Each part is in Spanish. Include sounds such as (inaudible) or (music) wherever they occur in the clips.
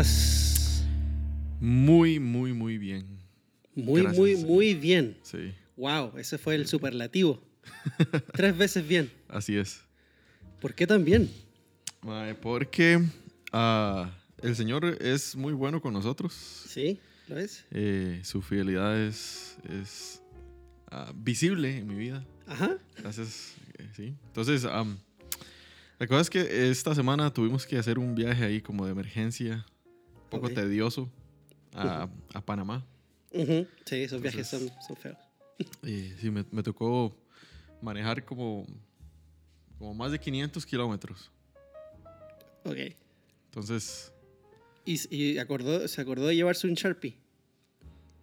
estás? Muy, muy, muy bien. Muy, Gracias, muy, sí. muy bien. Sí, Wow, ese fue el superlativo. Tres veces bien. (laughs) así es. ¿Por qué tan bien? Porque ah, el Señor es muy bueno con nosotros. ¿Sí? ¿Lo ves? Eh, su fidelidad es, es ah, visible en mi vida. Ajá. Gracias. eh, sí. Entonces, am, la cosa es que esta semana tuvimos que hacer un viaje ahí como de emergencia, poco tedioso, a, a Panamá. Sí, esos viajes son, son feos. Y sí, me, me tocó manejar como, como más de 500 kilómetros. Ok. Entonces, ¿Y, y acordó, se acordó de llevarse un Sharpie?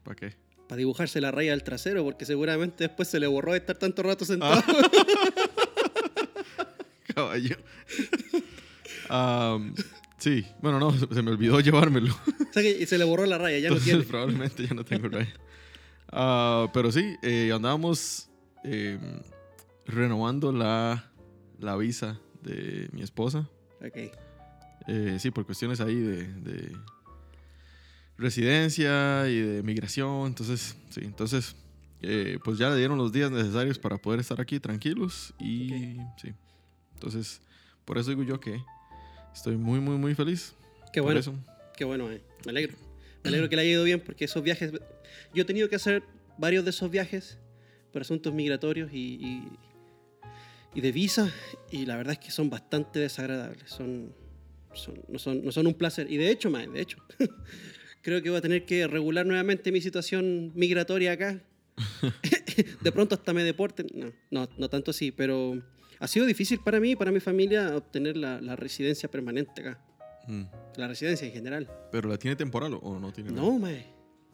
¿para qué? Para dibujarse la raya del trasero, porque seguramente después se le borró de estar tanto rato sentado. (laughs) Caballo. (laughs) Am, sí, bueno, no, (laughs) se me olvidó llevármelo. o sea que y se le borró la raya, ya no tiene. probablemente ya no tengo raya. Ah, pero sí, eh, andábamos eh, renovando la, la visa de mi esposa. Ok. Eh, sí, por cuestiones ahí de, de residencia y de migración. Entonces, sí, entonces, eh, pues ya le dieron los días necesarios para poder estar aquí tranquilos. Y sí, entonces, por eso digo yo que estoy muy, muy, muy feliz. Qué bueno. eso. Qué bueno, eh. Me alegro. Me alegro que le haya ido bien porque esos viajes. Yo he tenido que hacer varios de esos viajes por asuntos migratorios y, y, y de visa y la verdad es que son bastante desagradables. Son, son, no, son, no son un placer. Y de hecho, más, de hecho, (laughs) creo que voy a tener que regular nuevamente mi situación migratoria acá. (laughs) de pronto hasta me deporten. No, no, no tanto así, pero ha sido difícil para mí y para mi familia obtener la, la residencia permanente acá. Mm. La residencia en general. ¿Pero la tiene temporal o- no tiene? No, mae.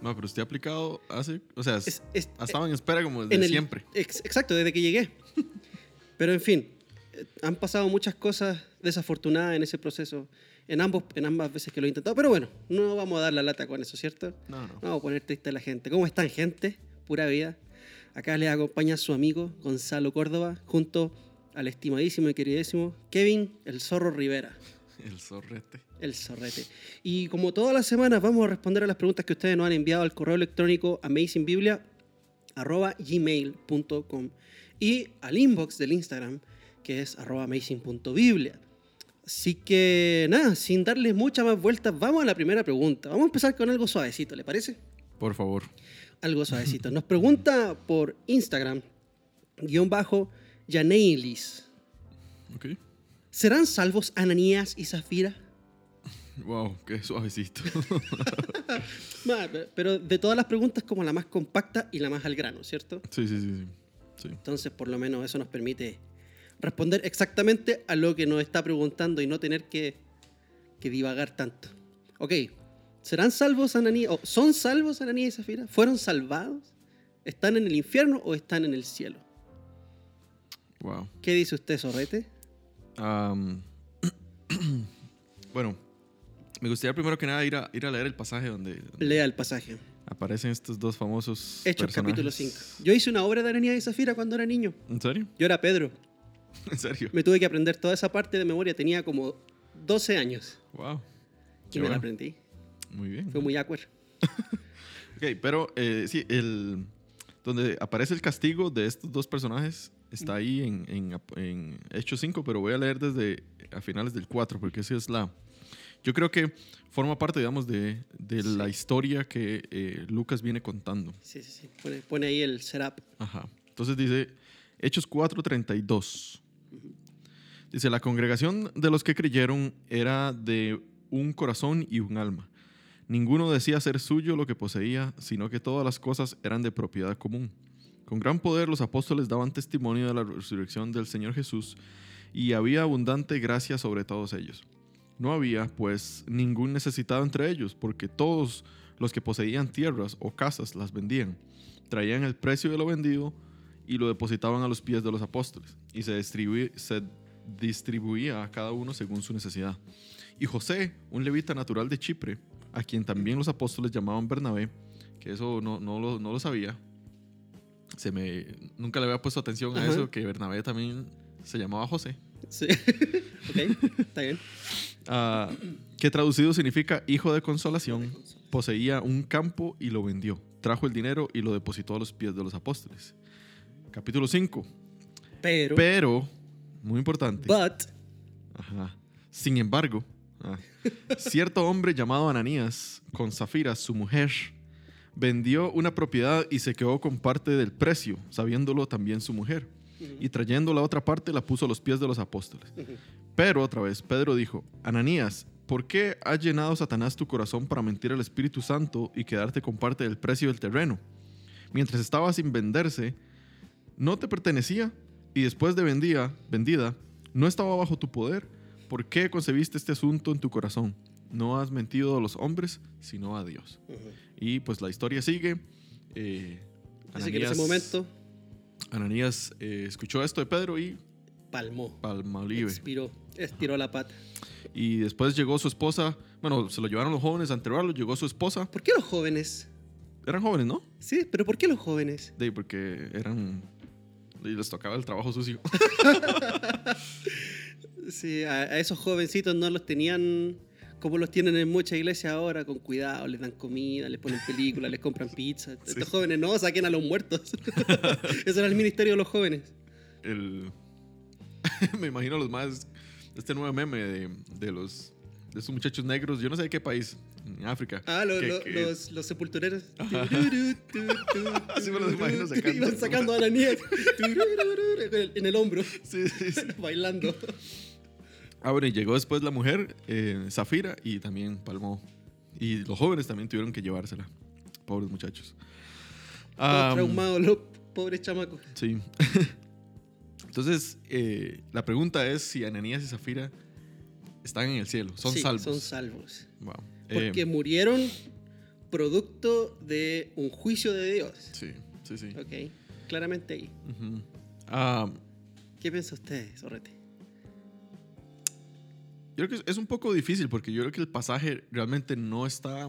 No, pero usted ha aplicado hace, o sea, Es- es- ha estado en espera como desde el- siempre. ex- exacto, desde que llegué. (laughs) Pero en fin, eh, han pasado muchas cosas desafortunadas en ese proceso, en, ambos, en ambas veces que lo he intentado. Pero bueno, no vamos a dar la lata con eso, ¿cierto? No, no. No vamos a poner triste a la gente. ¿Cómo están, gente? Pura vida. Acá les acompaña su amigo Gonzalo Córdoba, junto al estimadísimo y queridísimo Kevin El Zorro Rivera. (laughs) El zorrete. El zorrete. Y como todas las semanas vamos a responder a las preguntas que ustedes nos han enviado al correo electrónico amazingbiblia.gmail.com y al inbox del Instagram que es arroba amazing.biblia. Así que nada, sin darles muchas más vueltas, vamos a la primera pregunta. Vamos a empezar con algo suavecito, ¿le parece? Por favor. Algo suavecito. Nos pregunta por Instagram, guion bajo, Janeilis. Ok. ¿Serán salvos Ananías y Zafira? Wow, qué suavecito. (laughs) Pero de todas las preguntas, como la más compacta y la más al grano, ¿cierto? sí, sí, sí, sí. Entonces, por lo menos eso nos permite responder exactamente a lo que nos está preguntando y no tener que, que divagar tanto. Ok, ¿serán salvos Ananías? ¿Son salvos Ananías y Zafira? ¿Fueron salvados? ¿Están en el infierno o están en el cielo? Wow. ¿Qué dice usted, Sorrete? (clears throat) Bueno, me gustaría primero que nada ir a, ir a leer el pasaje donde, donde Lea el pasaje. aparecen estos dos famosos. Hechos personajes. capítulo 5. Yo hice una obra de Ananías y Zafira cuando era niño. ¿En serio? Yo era Pedro. (laughs) ¿En serio? Me tuve que aprender toda esa parte de memoria. Tenía como 12 años Wow. y me la aprendí. Muy bien. Fue muy awkward. (laughs) Ok, pero eh, sí, el, donde aparece el castigo de estos dos personajes está ahí en, en, en Hechos 5, pero voy a leer desde a finales del 4, porque esa es la... Yo creo que forma parte, digamos, de, de la historia que eh, Lucas viene contando. Sí, sí, sí. Pone, pone ahí el setup. Ajá. Entonces dice, Hechos 4:32. Dice, la congregación de los que creyeron era de un corazón y un alma. Ninguno decía ser suyo lo que poseía, sino que todas las cosas eran de propiedad común. Con gran poder los apóstoles daban testimonio de la resurrección del Señor Jesús y había abundante gracia sobre todos ellos. No había, pues, ningún necesitado entre ellos, porque todos los que poseían tierras o casas las vendían, traían el precio de lo vendido y lo depositaban a los pies de los apóstoles, y se, distribuía, a cada uno según su necesidad. Y José, un levita natural de Chipre, a quien también los apóstoles llamaban Bernabé, que eso no lo sabía, se me, nunca le había puesto atención a Ajá. eso, que Bernabé también se llamaba José. Sí. (laughs) ok, está bien. ah, que traducido significa hijo de consolación, poseía un campo y lo vendió. Trajo el dinero y lo depositó a los pies de los apóstoles. Capítulo 5. Pero, Pero, muy importante. but, Ajá. Sin embargo, ah, cierto hombre llamado Ananías, con Zafira, su mujer, vendió una propiedad y se quedó con parte del precio, sabiéndolo también su mujer. Y trayendo la otra parte la puso a los pies de los apóstoles. Pero otra vez, Pedro dijo, Ananías, ¿por qué ha llenado Satanás tu corazón para mentir al Espíritu Santo y quedarte con parte del precio del terreno? Mientras estaba sin venderse, no te pertenecía y después de vendía, vendida, no estaba bajo tu poder. ¿Por qué concebiste este asunto en tu corazón? No has mentido a los hombres, sino a Dios. Y pues la historia sigue. Eh, Así que en ese momento Ananías eh, escuchó esto de Pedro y palmó, palmolive. expiró, estiró la pata. Y después llegó su esposa. Bueno, se lo llevaron los jóvenes a enterrarlo. Llegó su esposa. ¿Por qué los jóvenes? Eran jóvenes, ¿no? Sí, pero ¿por qué los jóvenes? De, porque eran. Les tocaba el trabajo sucio. (laughs) Sí, a, a esos jovencitos no los tenían como los tienen en muchas iglesias ahora, con cuidado, les dan comida, les ponen películas, les compran (laughs) pizza. Estos jóvenes no, saquen a los muertos. (laughs) (laughs) Ese era el ministerio de los jóvenes. El. Me imagino los más. Este nuevo meme de, de los. De esos muchachos negros. Yo no sé de qué país. En África. Ah, lo- que- lo- que- Los, los sepultureros. Así me los imagino sacando. Iban sacando a la el- en el hombro, Sí, sí, sí. bailando. Ah, bueno, y llegó después la mujer, eh, Zafira, y también palmó. Y los jóvenes también tuvieron que llevársela. Pobres muchachos. Todos Ah, traumados, los pobres chamacos. Sí. (laughs) Entonces, eh, la pregunta es si Ananías y Zafira están en el cielo, son Sí, salvos. Son salvos. Wow. Porque Eh, murieron producto de un juicio de Dios. sí, sí, sí. Ok, claramente ahí. Ujú. Ah, ¿Qué piensa usted, Sorrete? Yo creo que es- es un poco difícil porque yo creo que el pasaje realmente no está...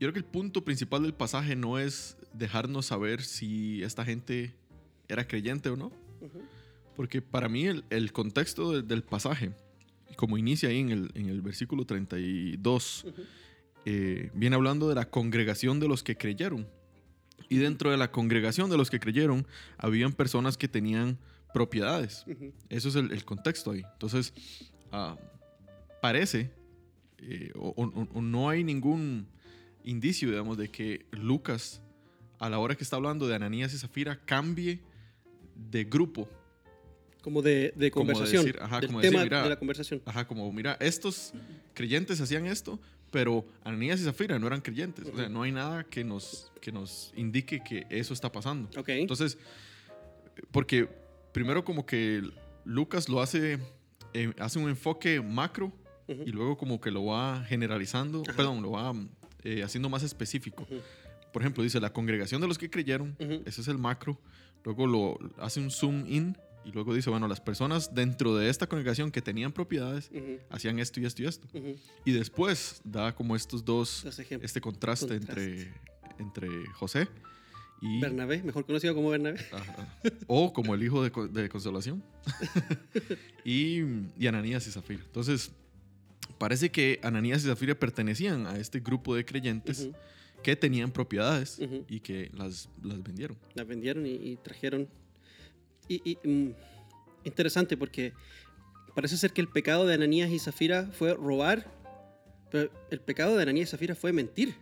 Yo creo que el punto principal del pasaje no es dejarnos saber si esta gente era creyente o no. Porque para mí el, el contexto de- del pasaje, como inicia ahí en el, en el versículo 32, Ujú. eh, viene hablando de la congregación de los que creyeron. Y dentro de la congregación de los que creyeron, habían personas que tenían propiedades. Eso es el, el contexto ahí. Entonces, ah, parece, eh, o, o- o no hay ningún indicio, digamos, de que Lucas, a la hora que está hablando de Ananías y Zafira, cambie de grupo. Como de, de Como conversación. decir, ajá, del como tema decir, mira, de la conversación. Ajá, como, mira, estos creyentes hacían esto, pero Ananías y Zafira no eran creyentes. O sea, no hay nada que nos, que nos indique que eso está pasando. Entonces, porque primero como que Lucas lo hace, eh, hace un enfoque macro y luego como que lo va generalizando, Ajá. perdón, lo va eh, haciendo más específico. Por ejemplo, dice la congregación de los que creyeron, ese es el macro, luego lo hace un zoom in y luego dice, bueno, las personas dentro de esta congregación que tenían propiedades hacían esto y esto y esto. Y después da como estos dos, este contraste, Contraste. Entre, entre José y... Bernabé, mejor conocido como Bernabé. Ajá. O como el hijo de, de consolación. (laughs) y, y Ananías y Zafira. Entonces, parece que Ananías y Zafira pertenecían a este grupo de creyentes que tenían propiedades y que las, las vendieron. Las vendieron y, y trajeron. Y, y, mm, interesante porque parece ser que el pecado de Ananías y Zafira fue robar, pero el pecado de Ananías y Zafira fue mentir.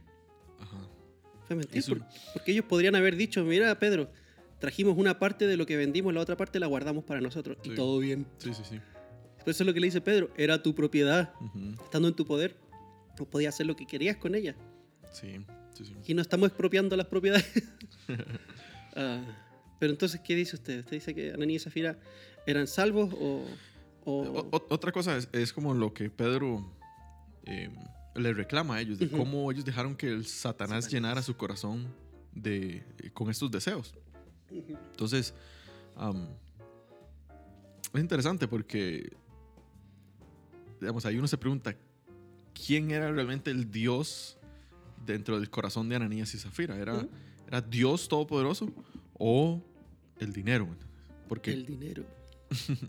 Fue mentir por- porque ellos podrían haber dicho, mira Pedro, trajimos una parte de lo que vendimos, la otra parte la guardamos para nosotros y Sí. todo bien. Sí, sí, sí. Por eso es lo que le dice Pedro, era tu propiedad, Ujú. estando en tu poder, no podías hacer lo que querías con ella. Sí, sí, sí. Y no estamos expropiando las propiedades. (laughs) Ah, pero entonces, ¿qué dice usted? ¿Usted dice que Ananías y Zafira eran salvos o...? o- O- o- otra cosa es, es como lo que Pedro eh, le reclama a ellos, de cómo ellos dejaron que el Satanás, llenara su corazón de, con estos deseos. Entonces, es interesante porque, digamos, ahí uno se pregunta, ¿quién era realmente el Dios dentro del corazón de Ananías y Zafira? ¿Era, Ujú. ¿era Dios Todopoderoso o el dinero? Porque El dinero. (laughs)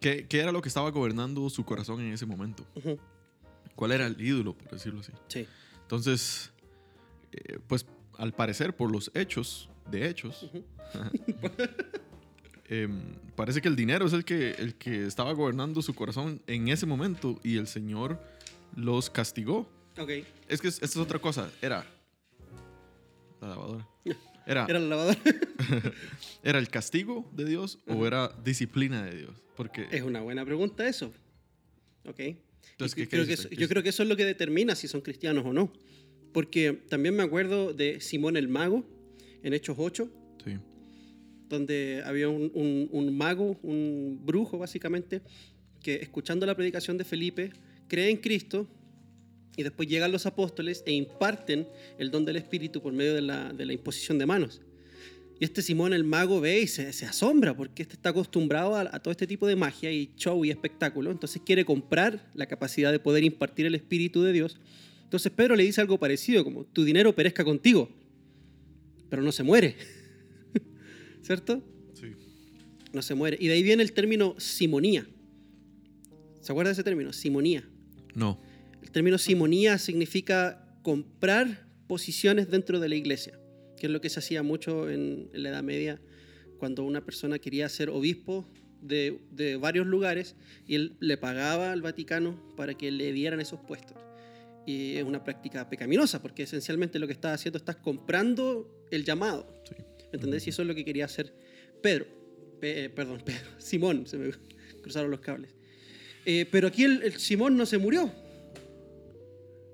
¿Qué, qué era lo que estaba gobernando su corazón en ese momento? Ujú. ¿Cuál era el ídolo, por decirlo así? Sí. Entonces, eh, pues al parecer, por los hechos, de hechos, (laughs) em, parece que el dinero es el que, el que estaba gobernando su corazón en ese momento y el Señor los castigó. Ok. Es que es- esta es otra cosa. Era. La lavadora. (laughs) Era, Era la lavadora. (laughs) ¿era el castigo de Dios o Ajá. era disciplina de Dios? Porque. es una buena pregunta eso. Ok. Entonces, Y ¿qué creo crees que usted? eso- yo creo que eso es lo que determina si son cristianos o no. Porque también me acuerdo de Simón el Mago en Hechos 8, Sí. donde había un, un- un mago, un brujo básicamente, que escuchando la predicación de Felipe cree en Cristo y después llegan los apóstoles e imparten el don del Espíritu por medio de la, de la imposición de manos. Y este Simón el mago ve y se, se asombra porque este está acostumbrado a, a todo este tipo de magia y show y espectáculo. Entonces quiere comprar la capacidad de poder impartir el Espíritu de Dios. Entonces Pedro le dice algo parecido, como tu dinero perezca contigo, pero no se muere. (laughs) ¿Cierto? Sí. no se muere. Y de ahí viene el término simonía. ¿Se acuerda de ese término? Simonía. No. El término simonía significa comprar posiciones dentro de la iglesia, que es lo que se hacía mucho en, en la Edad Media, cuando una persona quería ser obispo de, de varios lugares y él le pagaba al Vaticano para que le dieran esos puestos. Y es una práctica pecaminosa, porque esencialmente lo que estás haciendo, estás comprando el llamado. Sí. ¿Entendés? Y eso es lo que quería hacer Pedro. Pe- eh, perdón, Pedro. (laughs) Simón, se me (laughs) cruzaron los cables. Eh, pero aquí el, el Simón no se murió.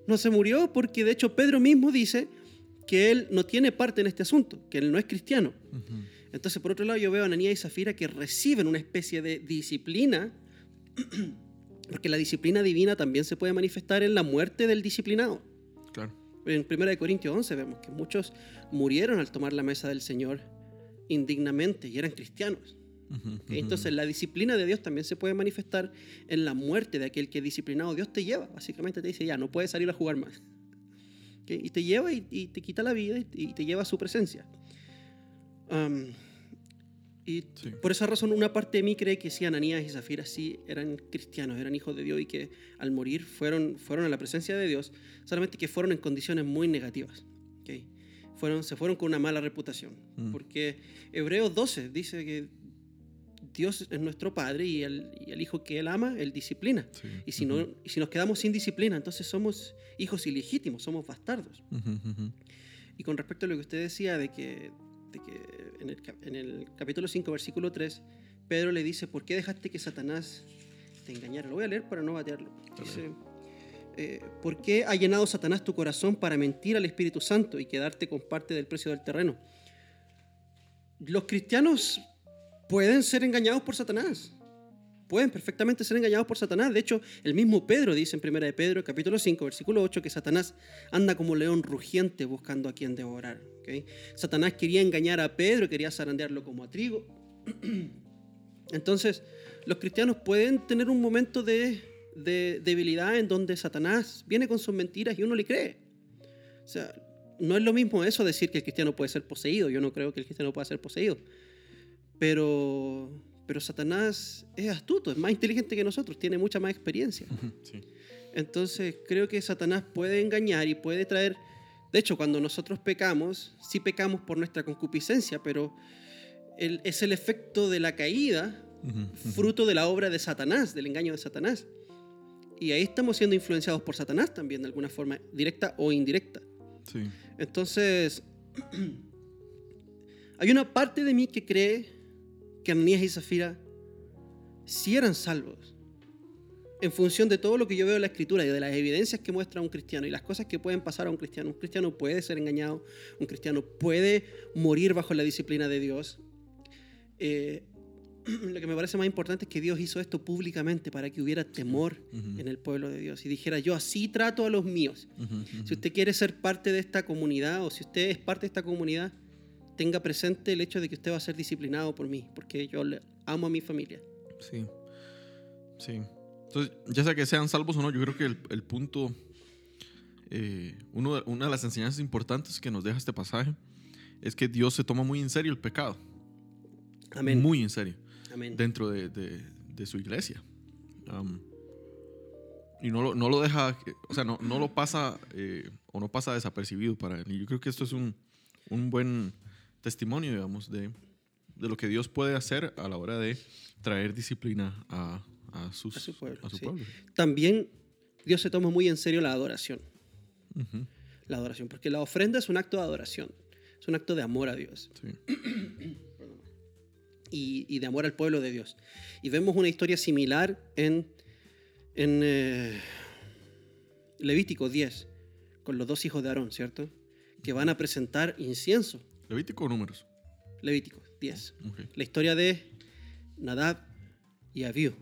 No se murió porque de hecho Pedro mismo dice que él no tiene parte en este asunto, que él no es cristiano. Entonces, por otro lado, yo veo a Ananías y Zafira que reciben una especie de disciplina, (clears throat) porque la disciplina divina también se puede manifestar en la muerte del disciplinado. Claro. En 1 Corintios 11 vemos que muchos murieron al tomar la mesa del Señor indignamente y eran cristianos. Entonces la disciplina de Dios también se puede manifestar en la muerte de aquel que disciplinado Dios te lleva. Básicamente te dice, ya, no puedes salir a jugar más. ¿Ok? Y te lleva y, y te quita la vida y, y te lleva a su presencia. Am, y Sí. por esa razón una parte de mí cree que sí, Ananías y Zafira sí eran cristianos, eran hijos de Dios y que al morir fueron, fueron a la presencia de Dios, solamente que fueron en condiciones muy negativas. ¿ok? Fueron, se fueron con una mala reputación. Mm. Porque Hebreos 12 dice que Dios es nuestro Padre y el, y el Hijo que Él ama, Él disciplina. Sí. Y si, no, y si nos quedamos sin disciplina, entonces somos hijos ilegítimos, somos bastardos. Y con respecto a lo que usted decía de que, de que en, el, cap- en el capítulo 5, versículo 3, Pedro le dice, ¿por qué dejaste que Satanás te engañara? Lo voy a leer para no batearlo. Dice, eh, ¿por qué ha llenado Satanás tu corazón para mentir al Espíritu Santo y quedarte con parte del precio del terreno? Los cristianos pueden ser engañados por Satanás. Pueden perfectamente ser engañados por Satanás. De hecho, el mismo Pedro dice en 1 de Pedro, capítulo 5, versículo 8, que Satanás anda como león rugiente buscando a quien devorar. ¿ok? Satanás quería engañar a Pedro, quería zarandearlo como a trigo. (clears throat) Entonces, los cristianos pueden tener un momento de, de debilidad en donde Satanás viene con sus mentiras y uno le cree. O sea, no es lo mismo eso decir que el cristiano puede ser poseído. Yo no creo que el cristiano pueda ser poseído. Pero, pero Satanás es astuto, es más inteligente que nosotros, tiene mucha más experiencia. Sí. Entonces creo que Satanás puede engañar y puede traer... De hecho, cuando nosotros pecamos, sí pecamos por nuestra concupiscencia, pero el- es el efecto de la caída, Ujú, ujú. fruto de la obra de Satanás, del engaño de Satanás. Y ahí estamos siendo influenciados por Satanás también, de alguna forma, directa o indirecta. Sí. Entonces, (clears throat) hay una parte de mí que cree que Ananías y Zafira sí eran salvos. En función de todo lo que yo veo en la escritura y de las evidencias que muestra un cristiano y las cosas que pueden pasar a un cristiano. Un cristiano puede ser engañado, un cristiano puede morir bajo la disciplina de Dios. Eh, (clears throat) lo que me parece más importante es que Dios hizo esto públicamente para que hubiera temor en el pueblo de Dios y dijera, yo así trato a los míos. Si usted quiere ser parte de esta comunidad o si usted es parte de esta comunidad, tenga presente el hecho de que usted va a ser disciplinado por mí, porque yo le amo a mi familia. Sí. Sí. Entonces, ya sea que sean salvos o no, yo creo que el, el punto, eh, uno de- una de las enseñanzas importantes que nos deja este pasaje es que Dios se toma muy en serio el pecado. Amén. Muy en serio. Amén. dentro de, de- de su iglesia. Am, y no lo, no lo deja, o sea, no, no lo pasa eh, o no pasa desapercibido para él. Y yo creo que esto es un, un buen testimonio, digamos, de, de lo que Dios puede hacer a la hora de traer disciplina a, a sus, A su pueblo, a su sí. pueblo. También Dios se toma muy en serio la adoración. La adoración, porque la ofrenda es un acto de adoración, es un acto de amor a Dios sí. (clears throat) y, y de amor al pueblo de Dios. Y vemos una historia similar en, en eh, Levítico 10, con los dos hijos de Aarón, ¿cierto? Que van a presentar incienso. Levítico o números. Levítico 10. Ok. La historia de Nadab y Abiú,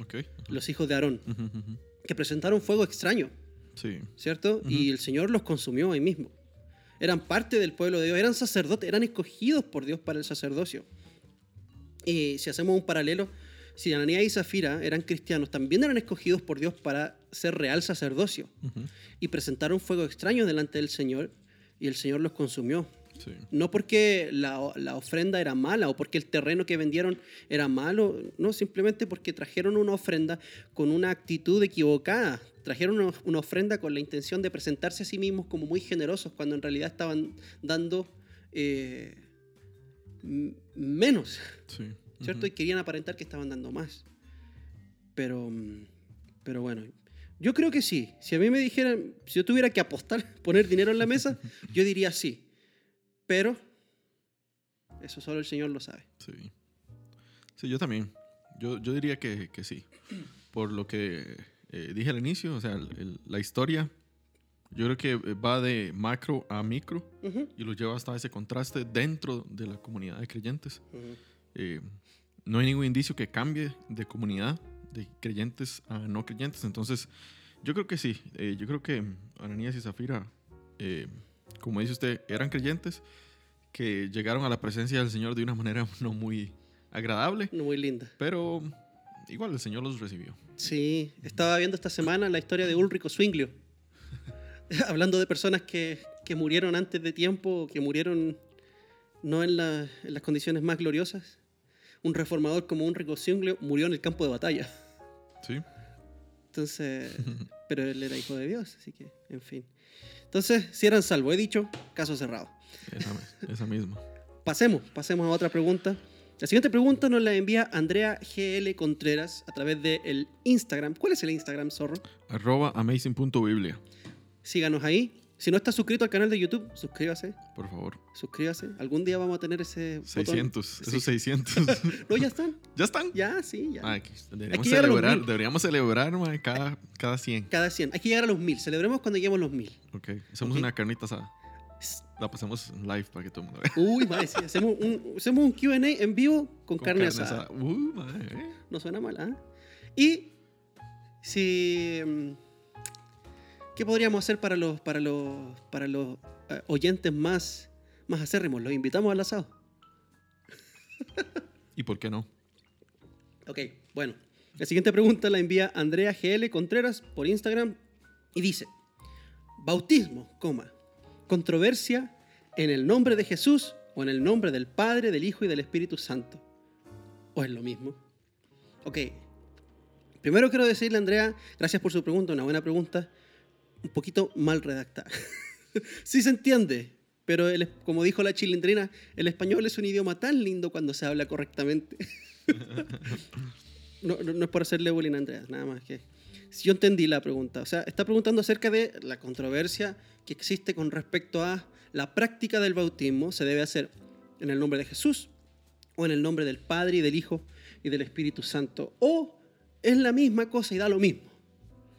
Ok. los hijos de Aarón, que presentaron fuego extraño. Sí. ¿cierto? Y el Señor los consumió ahí mismo. Eran parte del pueblo de Dios, eran sacerdotes, eran escogidos por Dios para el sacerdocio. Y si hacemos un paralelo, si Ananías y Zafira eran cristianos, también eran escogidos por Dios para ser real sacerdocio. Y presentaron fuego extraño delante del Señor y el Señor los consumió. Sí. No porque la, la ofrenda era mala o porque el terreno que vendieron era malo, no, simplemente porque trajeron una ofrenda con una actitud equivocada. Trajeron una, una ofrenda con la intención de presentarse a sí mismos como muy generosos cuando en realidad estaban dando eh, menos, Sí. ¿cierto? Y querían aparentar que estaban dando más. Pero, mm, pero bueno, yo creo que sí. Si a mí me dijeran, si yo tuviera que apostar, (laughs) poner dinero en la mesa, yo diría sí. Pero eso solo el Señor lo sabe. Sí. Sí, yo también. Yo, yo diría que, que sí. Por lo que eh, dije al inicio, o sea, el- el- la historia, yo creo que va de macro a micro y lo lleva hasta ese contraste dentro de la comunidad de creyentes. Eh, no hay ningún indicio que cambie de comunidad, de creyentes a no creyentes. Entonces, yo creo que sí. Eh, yo creo que Ananías y Zafira, como dice usted, eran creyentes que llegaron a la presencia del Señor de una manera (laughs) no muy agradable, No, Muy linda. pero igual el Señor los recibió. Sí, estaba viendo esta semana la historia de Ulrico Zwinglio. (laughs) Hablando de personas que, que murieron antes de tiempo, que murieron no en, la- en las condiciones más gloriosas. Un reformador como Ulrico Zwinglio murió en el campo de batalla. ¿Sí? Entonces, (laughs) pero él era hijo de Dios, así que, en fin. Entonces, si eran salvos, he dicho, caso cerrado. Esa, esa misma. (laughs) Pasemos, pasemos a otra pregunta. La siguiente pregunta nos la envía Andrea GL Contreras a través del Instagram. ¿Cuál es el Instagram, zorro? Arroba amazing.biblia, Síganos ahí. Si no está suscrito al canal de YouTube, suscríbase, por favor. suscríbase. Algún día vamos a tener ese botón. 600, Sí. esos 600. (laughs) No, ya están. ¿Ya están? Ya, sí, ya. Que deberíamos, los celebrar, deberíamos celebrar cada, cada 100. Cada 100. Hay que llegar a los 1000. Celebremos cuando lleguemos a los 1000. Ok, hacemos una carnita asada. La pasamos live para que todo el mundo vea. Uy, madre, sí, hacemos un, hacemos un QA en vivo con, carne, asada. Uh, mae, eh. No suena mal, ¿ah? Y si. ¿Qué podríamos hacer para los, para los, para los eh, oyentes más, más acérrimos? ¿Los invitamos al asado? (laughs) ¿Y por qué no? Ok, bueno. La siguiente pregunta la envía Andrea GL Contreras por Instagram y dice: Bautismo, coma. Controversia en el nombre de Jesús o en el nombre del Padre, del Hijo y del Espíritu Santo. ¿O es lo mismo? Ok. Primero quiero decirle, Andrea, gracias por su pregunta, una buena pregunta, un poquito mal redactada. (laughs) sí se entiende, pero el- como dijo la chilindrina, el español es un idioma tan lindo cuando se habla correctamente. (laughs) No, no, no es por hacerle bullying a Andrea, nada más que. Si yo entendí la pregunta, o sea, está preguntando acerca de la controversia que existe con respecto a la práctica del bautismo, se debe hacer en el nombre de Jesús o en el nombre del Padre y del Hijo y del Espíritu Santo, o es la misma cosa y da lo mismo,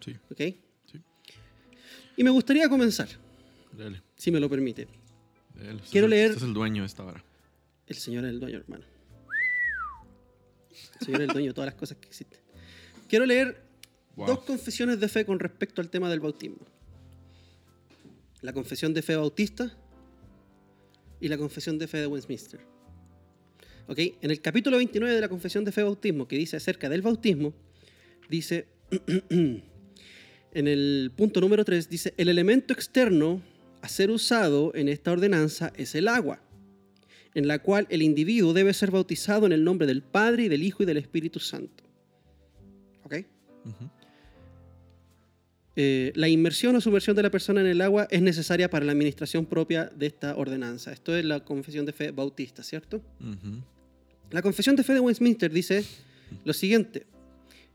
Sí, ¿ok? Y me gustaría comenzar, Dale. si me lo permite. dale. Quiero es leer- usted es el dueño de esta vara. El Señor es el dueño, hermano. El Señor es el dueño de todas las cosas que existen. Quiero leer Wow. dos confesiones de fe con respecto al tema del bautismo. La confesión de fe bautista y la confesión de fe de Westminster. ¿Ok? En el capítulo 29 de la confesión de fe bautismo, que dice acerca del bautismo, dice, (clears throat) en el punto número 3, dice, el elemento externo a ser usado en esta ordenanza es el agua. en la cual el individuo debe ser bautizado en el nombre del Padre y del Hijo y del Espíritu Santo. ¿Ok? Eh, la inmersión o sumersión de la persona en el agua es necesaria para la administración propia de esta ordenanza. Esto es la confesión de fe bautista, ¿cierto? La confesión de fe de Westminster dice lo siguiente.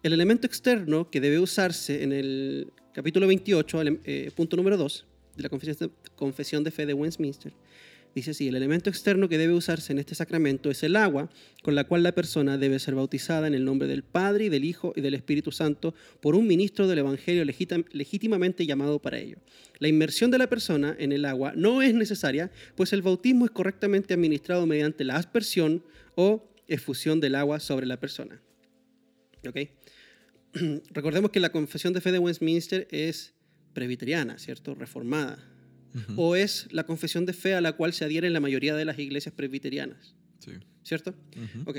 El elemento externo que debe usarse en el capítulo 28, ele- eh, punto número 2 de la confesión de, fe de Westminster, dice así, el elemento externo que debe usarse en este sacramento es el agua con la cual la persona debe ser bautizada en el nombre del Padre y del Hijo y del Espíritu Santo por un ministro del Evangelio legítim- legítimamente llamado para ello. La inmersión de la persona en el agua no es necesaria, pues el bautismo es correctamente administrado mediante la aspersión o efusión del agua sobre la persona. ¿Ok? (clears throat) Recordemos que la confesión de fe de Westminster es presbiteriana, ¿cierto? Reformada. O es la confesión de fe a la cual se adhieren la mayoría de las iglesias presbiterianas, Sí. ¿cierto? Ujú. Ok.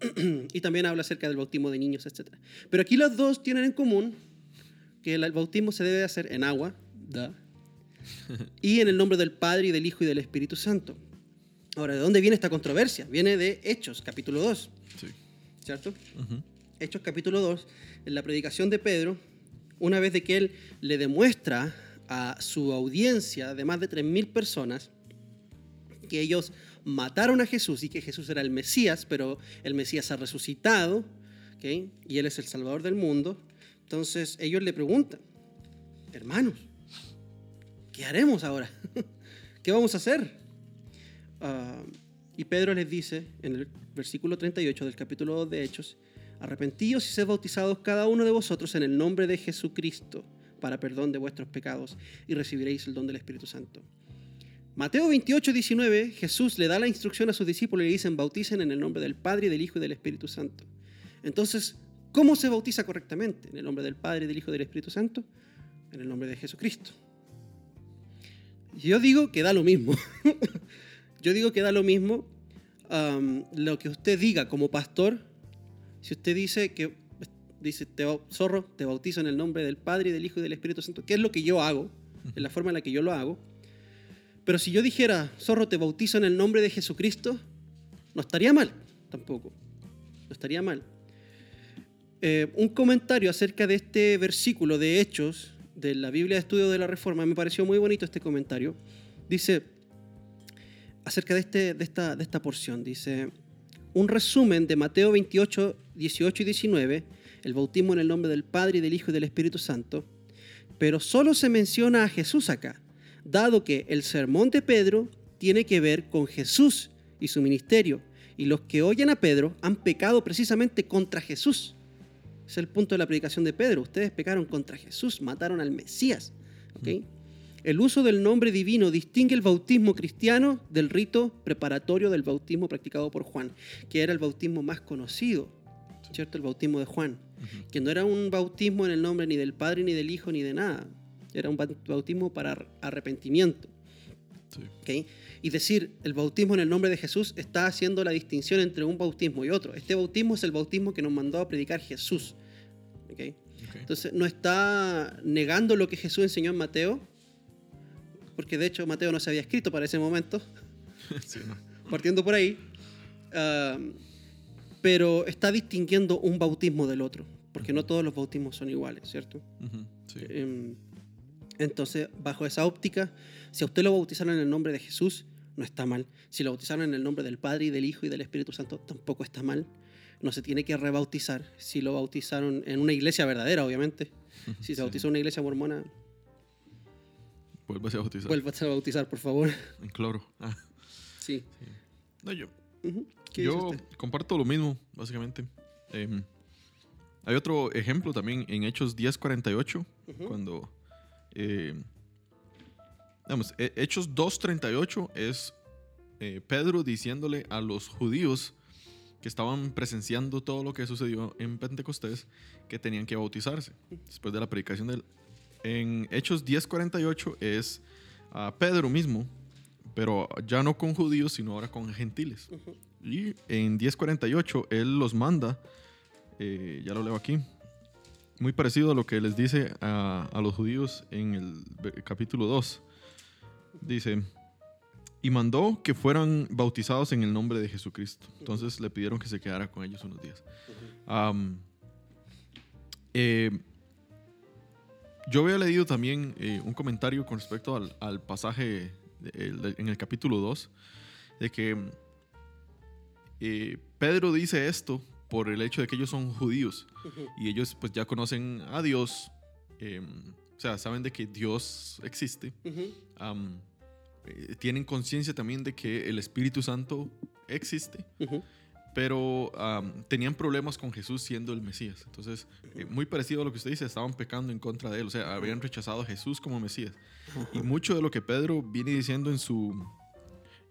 (clears throat) y también habla acerca del bautismo de niños, etc. Pero aquí los dos tienen en común que el bautismo se debe hacer en agua, da, (laughs) y en el nombre del Padre y del Hijo y del Espíritu Santo. Ahora, ¿de dónde viene esta controversia? Viene de Hechos, capítulo 2, Sí. ¿cierto? Ujú. Hechos capítulo 2, en la predicación de Pedro, una vez de que él le demuestra a su audiencia de más de 3.000 personas que ellos mataron a Jesús y que Jesús era el Mesías, pero el Mesías ha resucitado, ¿ok? y él es el Salvador del mundo. Entonces ellos le preguntan, hermanos, ¿qué haremos ahora? (laughs) ¿Qué vamos a hacer? Ah, y Pedro les dice en el versículo 38 del capítulo 2 de Hechos, arrepentíos y sed bautizados cada uno de vosotros en el nombre de Jesucristo para perdón de vuestros pecados y recibiréis el don del Espíritu Santo. Mateo 28, 19, Jesús le da la instrucción a sus discípulos y le dicen, bauticen en el nombre del Padre, del Hijo y del Espíritu Santo. Entonces, ¿cómo se bautiza correctamente? ¿En el nombre del Padre, del Hijo y del Espíritu Santo? En el nombre de Jesucristo. Yo digo que da lo mismo. (laughs) Yo digo que da lo mismo lo que usted diga como pastor. Si usted dice que, dice, te, zorro, te bautizo en el nombre del Padre, y del Hijo y del Espíritu Santo, que es lo que yo hago, en la forma en la que yo lo hago. Pero si yo dijera, zorro, te bautizo en el nombre de Jesucristo, no estaría mal, tampoco. No estaría mal. Eh, un comentario acerca de este versículo de Hechos de la Biblia de Estudio de la Reforma, me pareció muy bonito este comentario. Dice, acerca de, este, de, esta, de esta porción, dice, un resumen de Mateo 28, 18 y 19, el bautismo en el nombre del Padre y del Hijo y del Espíritu Santo, pero solo se menciona a Jesús acá, dado que el sermón de Pedro tiene que ver con Jesús y su ministerio, y los que oyen a Pedro han pecado precisamente contra Jesús. Es el punto de la predicación de Pedro. Ustedes pecaron contra Jesús, mataron al Mesías. ¿ok? El uso del nombre divino distingue el bautismo cristiano del rito preparatorio del bautismo practicado por Juan, que era el bautismo más conocido, ¿cierto? El bautismo de Juan, que no era un bautismo en el nombre ni del Padre, ni del Hijo, ni de nada. Era un bautismo para arrepentimiento. Sí. ¿ok? Y decir el bautismo en el nombre de Jesús está haciendo la distinción entre un bautismo y otro. Este bautismo es el bautismo que nos mandó a predicar Jesús. ¿ok? Ok. Entonces no está negando lo que Jesús enseñó en Mateo, porque de hecho Mateo no se había escrito para ese momento, (laughs) Sí, no. partiendo por ahí, ah, pero está distinguiendo un bautismo del otro, porque no todos los bautismos son iguales, ¿cierto? Sí. Em, Entonces, bajo esa óptica, si a usted lo bautizaron en el nombre de Jesús, no está mal. Si lo bautizaron en el nombre del Padre y del Hijo y del Espíritu Santo, tampoco está mal. No se tiene que rebautizar. Si lo bautizaron en una iglesia verdadera, obviamente. Si se Sí. bautizó en una iglesia mormona, Vuélvase a bautizar. vuélvase a bautizar, por favor. En cloro. Ah, Sí. no, yo, Ujú. ¿Qué dice yo comparto lo mismo, básicamente. Em, hay otro ejemplo también en Hechos 10:48, Ujú. cuando. eh, vamos, He- Hechos 2:38 es eh, Pedro diciéndole a los judíos que estaban presenciando todo lo que sucedió en Pentecostés que tenían que bautizarse después de la predicación de él. En Hechos 10:48 es a Pedro mismo, pero ya no con judíos, sino ahora con gentiles. Ujú. Y en 10:48 él los manda, eh, ya lo leo aquí, muy parecido a lo que les dice a, a los judíos en el capítulo 2. Dice, y mandó que fueran bautizados en el nombre de Jesucristo. Entonces le pidieron que se quedara con ellos unos días. Eh, yo había leído también eh, un comentario con respecto al, al pasaje en el capítulo 2, de que eh, Pedro dice esto por el hecho de que ellos son judíos. Y ellos pues ya conocen a Dios, eh, o sea, saben de que Dios existe, eh, tienen conciencia también de que el Espíritu Santo existe. Pero tenían problemas con Jesús siendo el Mesías. Entonces, eh, muy parecido a lo que usted dice, estaban pecando en contra de él, o sea, habían rechazado a Jesús como Mesías. Y mucho de lo que Pedro viene diciendo en su,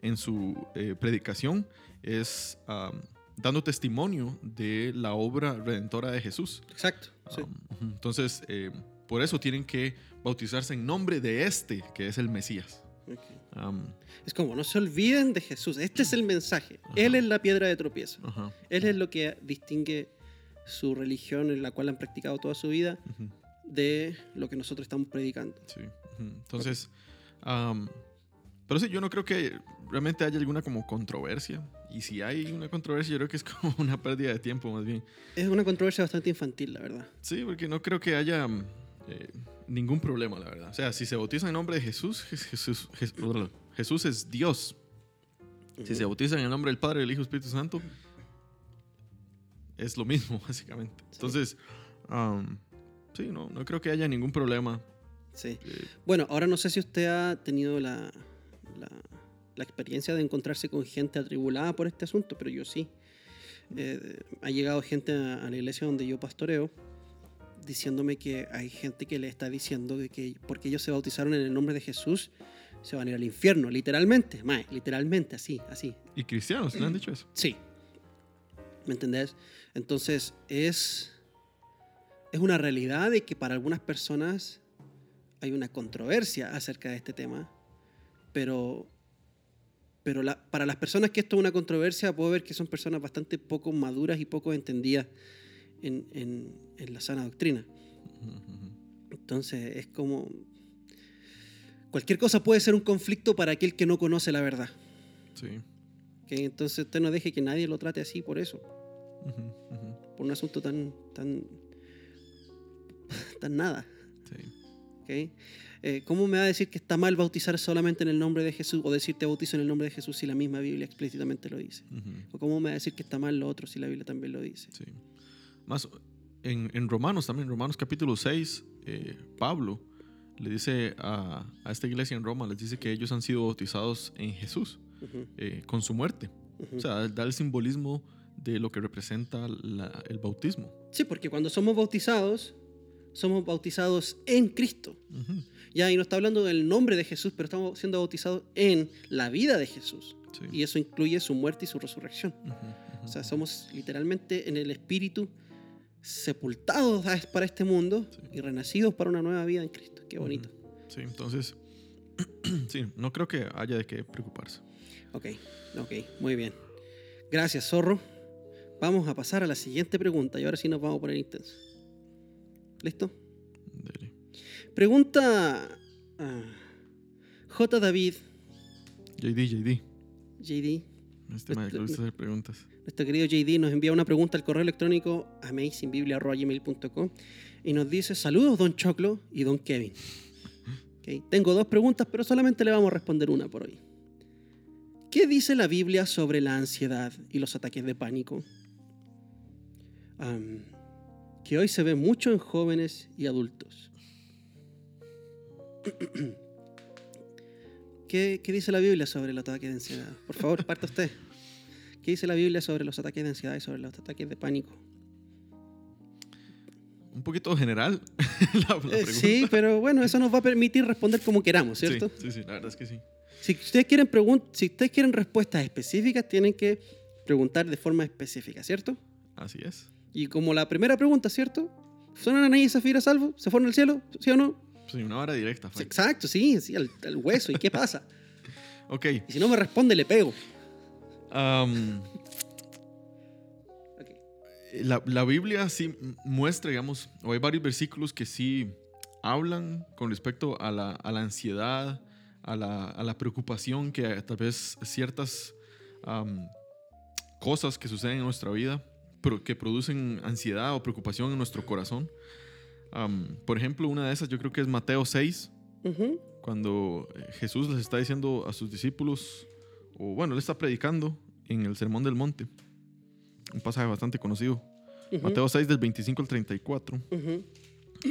en su eh, predicación es dando testimonio de la obra redentora de Jesús. Exacto. sí. Um, entonces, eh, por eso tienen que bautizarse en nombre de este, que es el Mesías. Ok. Um, Es como, no se olviden de Jesús. Este es el mensaje. Él es la piedra de tropiezo. ajá, Él es lo que distingue su religión en la cual han practicado toda su vida ujú, de lo que nosotros estamos predicando. sí, ujú. Entonces, um, pero sí, yo no creo que realmente haya alguna como controversia. Y si hay una controversia, yo creo que es (laughs) como una pérdida de tiempo más bien. Es una controversia bastante infantil, la verdad. Sí, porque no creo que haya eh, ningún problema, la verdad. O sea, si se bautiza en nombre de Jesús, Jes- Jesús, Jes- Jesús es Dios. Si se bautiza en el nombre del Padre, del Hijo y Espíritu Santo, es lo mismo, (laughs) básicamente. Entonces, um, sí, no, no creo que haya ningún problema. Sí. Eh, Bueno, ahora no sé si usted ha tenido la, la, la experiencia de encontrarse con gente atribulada por este asunto, pero yo sí. Eh, ha llegado gente a, a la iglesia donde yo pastoreo diciéndome que hay gente que le está diciendo de que porque ellos se bautizaron en el nombre de Jesús se van a ir al infierno, literalmente, mae, literalmente, así, así. y cristianos, ¿le han dicho eso? Sí. ¿Me entendés? Entonces es, es una realidad de que para algunas personas hay una controversia acerca de este tema, pero, pero la- para las personas que esto es una controversia, puedo ver que son personas bastante poco maduras y poco entendidas en, en- en la sana doctrina. Entonces es como... Cualquier cosa puede ser un conflicto para aquel que no conoce la verdad. Sí. Entonces usted no deje que nadie lo trate así por eso. Por un asunto tan tan tan nada Sí. Eh, ¿cómo me va a decir que está mal bautizar solamente en el nombre de Jesús o decir te bautizo en el nombre de Jesús si la misma Biblia explícitamente lo dice o cómo me va a decir que está mal lo otro si la Biblia también lo dice Sí. Más en, en Romanos también, Romanos capítulo 6, eh, Pablo le dice a, a esta iglesia en Roma, les dice que ellos han sido bautizados en Jesús Ujú, eh, con su muerte. ujú. O sea, da el simbolismo de lo que representa la- el bautismo. sí porque cuando somos bautizados somos bautizados en Cristo Ujú. ya y no está hablando del nombre de Jesús pero estamos siendo bautizados en la vida de Jesús Sí. y eso incluye su muerte y su resurrección. O sea, somos literalmente en el espíritu sepultados a- para este mundo Sí. y renacidos para una nueva vida en Cristo. Qué bonito. Sí, entonces, (clears throat) sí, no creo que haya de qué preocuparse. Ok, ok, muy bien. Gracias, zorro. Vamos a pasar a la siguiente pregunta y ahora sí nos vamos a poner intensos. ¿Listo? Dele. Pregunta ah, J. David, JD, JD. JD. Este me le gusta hacer preguntas. Nuestro querido JD nos envía una pregunta al correo electrónico amazingbiblia.gmail.com y nos dice, saludos don Choclo y don Kevin. Tengo dos preguntas, pero solamente le vamos a responder una por hoy. ¿Qué dice la Biblia sobre la ansiedad y los ataques de pánico? Que hoy se ve mucho en jóvenes y adultos. (clears throat) ¿Qué, qué dice la Biblia sobre el ataque de ansiedad? Por favor, parta usted. ¿Qué dice la Biblia sobre los ataques de ansiedad y sobre los ataques de pánico? Un poquito general (laughs) la, la Eh, pregunta. sí, pero bueno, eso nos va a permitir responder como queramos, ¿cierto? Sí, sí, la verdad es que sí. Si ustedes quieren si ustedes quieren respuestas específicas, tienen que preguntar de forma específica, ¿cierto? Así es. Y como la primera pregunta, ¿cierto? ¿Son Ananí y Zafira salvo? ¿Se fueron al cielo? ¿Sí o no? Sí, una hora directa. Exacto, sí, sí, al, al hueso. ¿Y qué pasa? (laughs) Ok. Y si no me responde, le pego. La, la Biblia sí muestra, digamos, o hay varios versículos que sí hablan con respecto a la, a la ansiedad, a la, a la preocupación que tal vez ciertas cosas que suceden en nuestra vida, pero que producen ansiedad o preocupación en nuestro corazón. Por ejemplo, una de esas yo creo que es Mateo 6, Ujú, cuando Jesús les está diciendo a sus discípulos, o bueno, él está predicando en el Sermón del Monte, un pasaje bastante conocido, ujú, Mateo 6 del 25 al 34. ujú,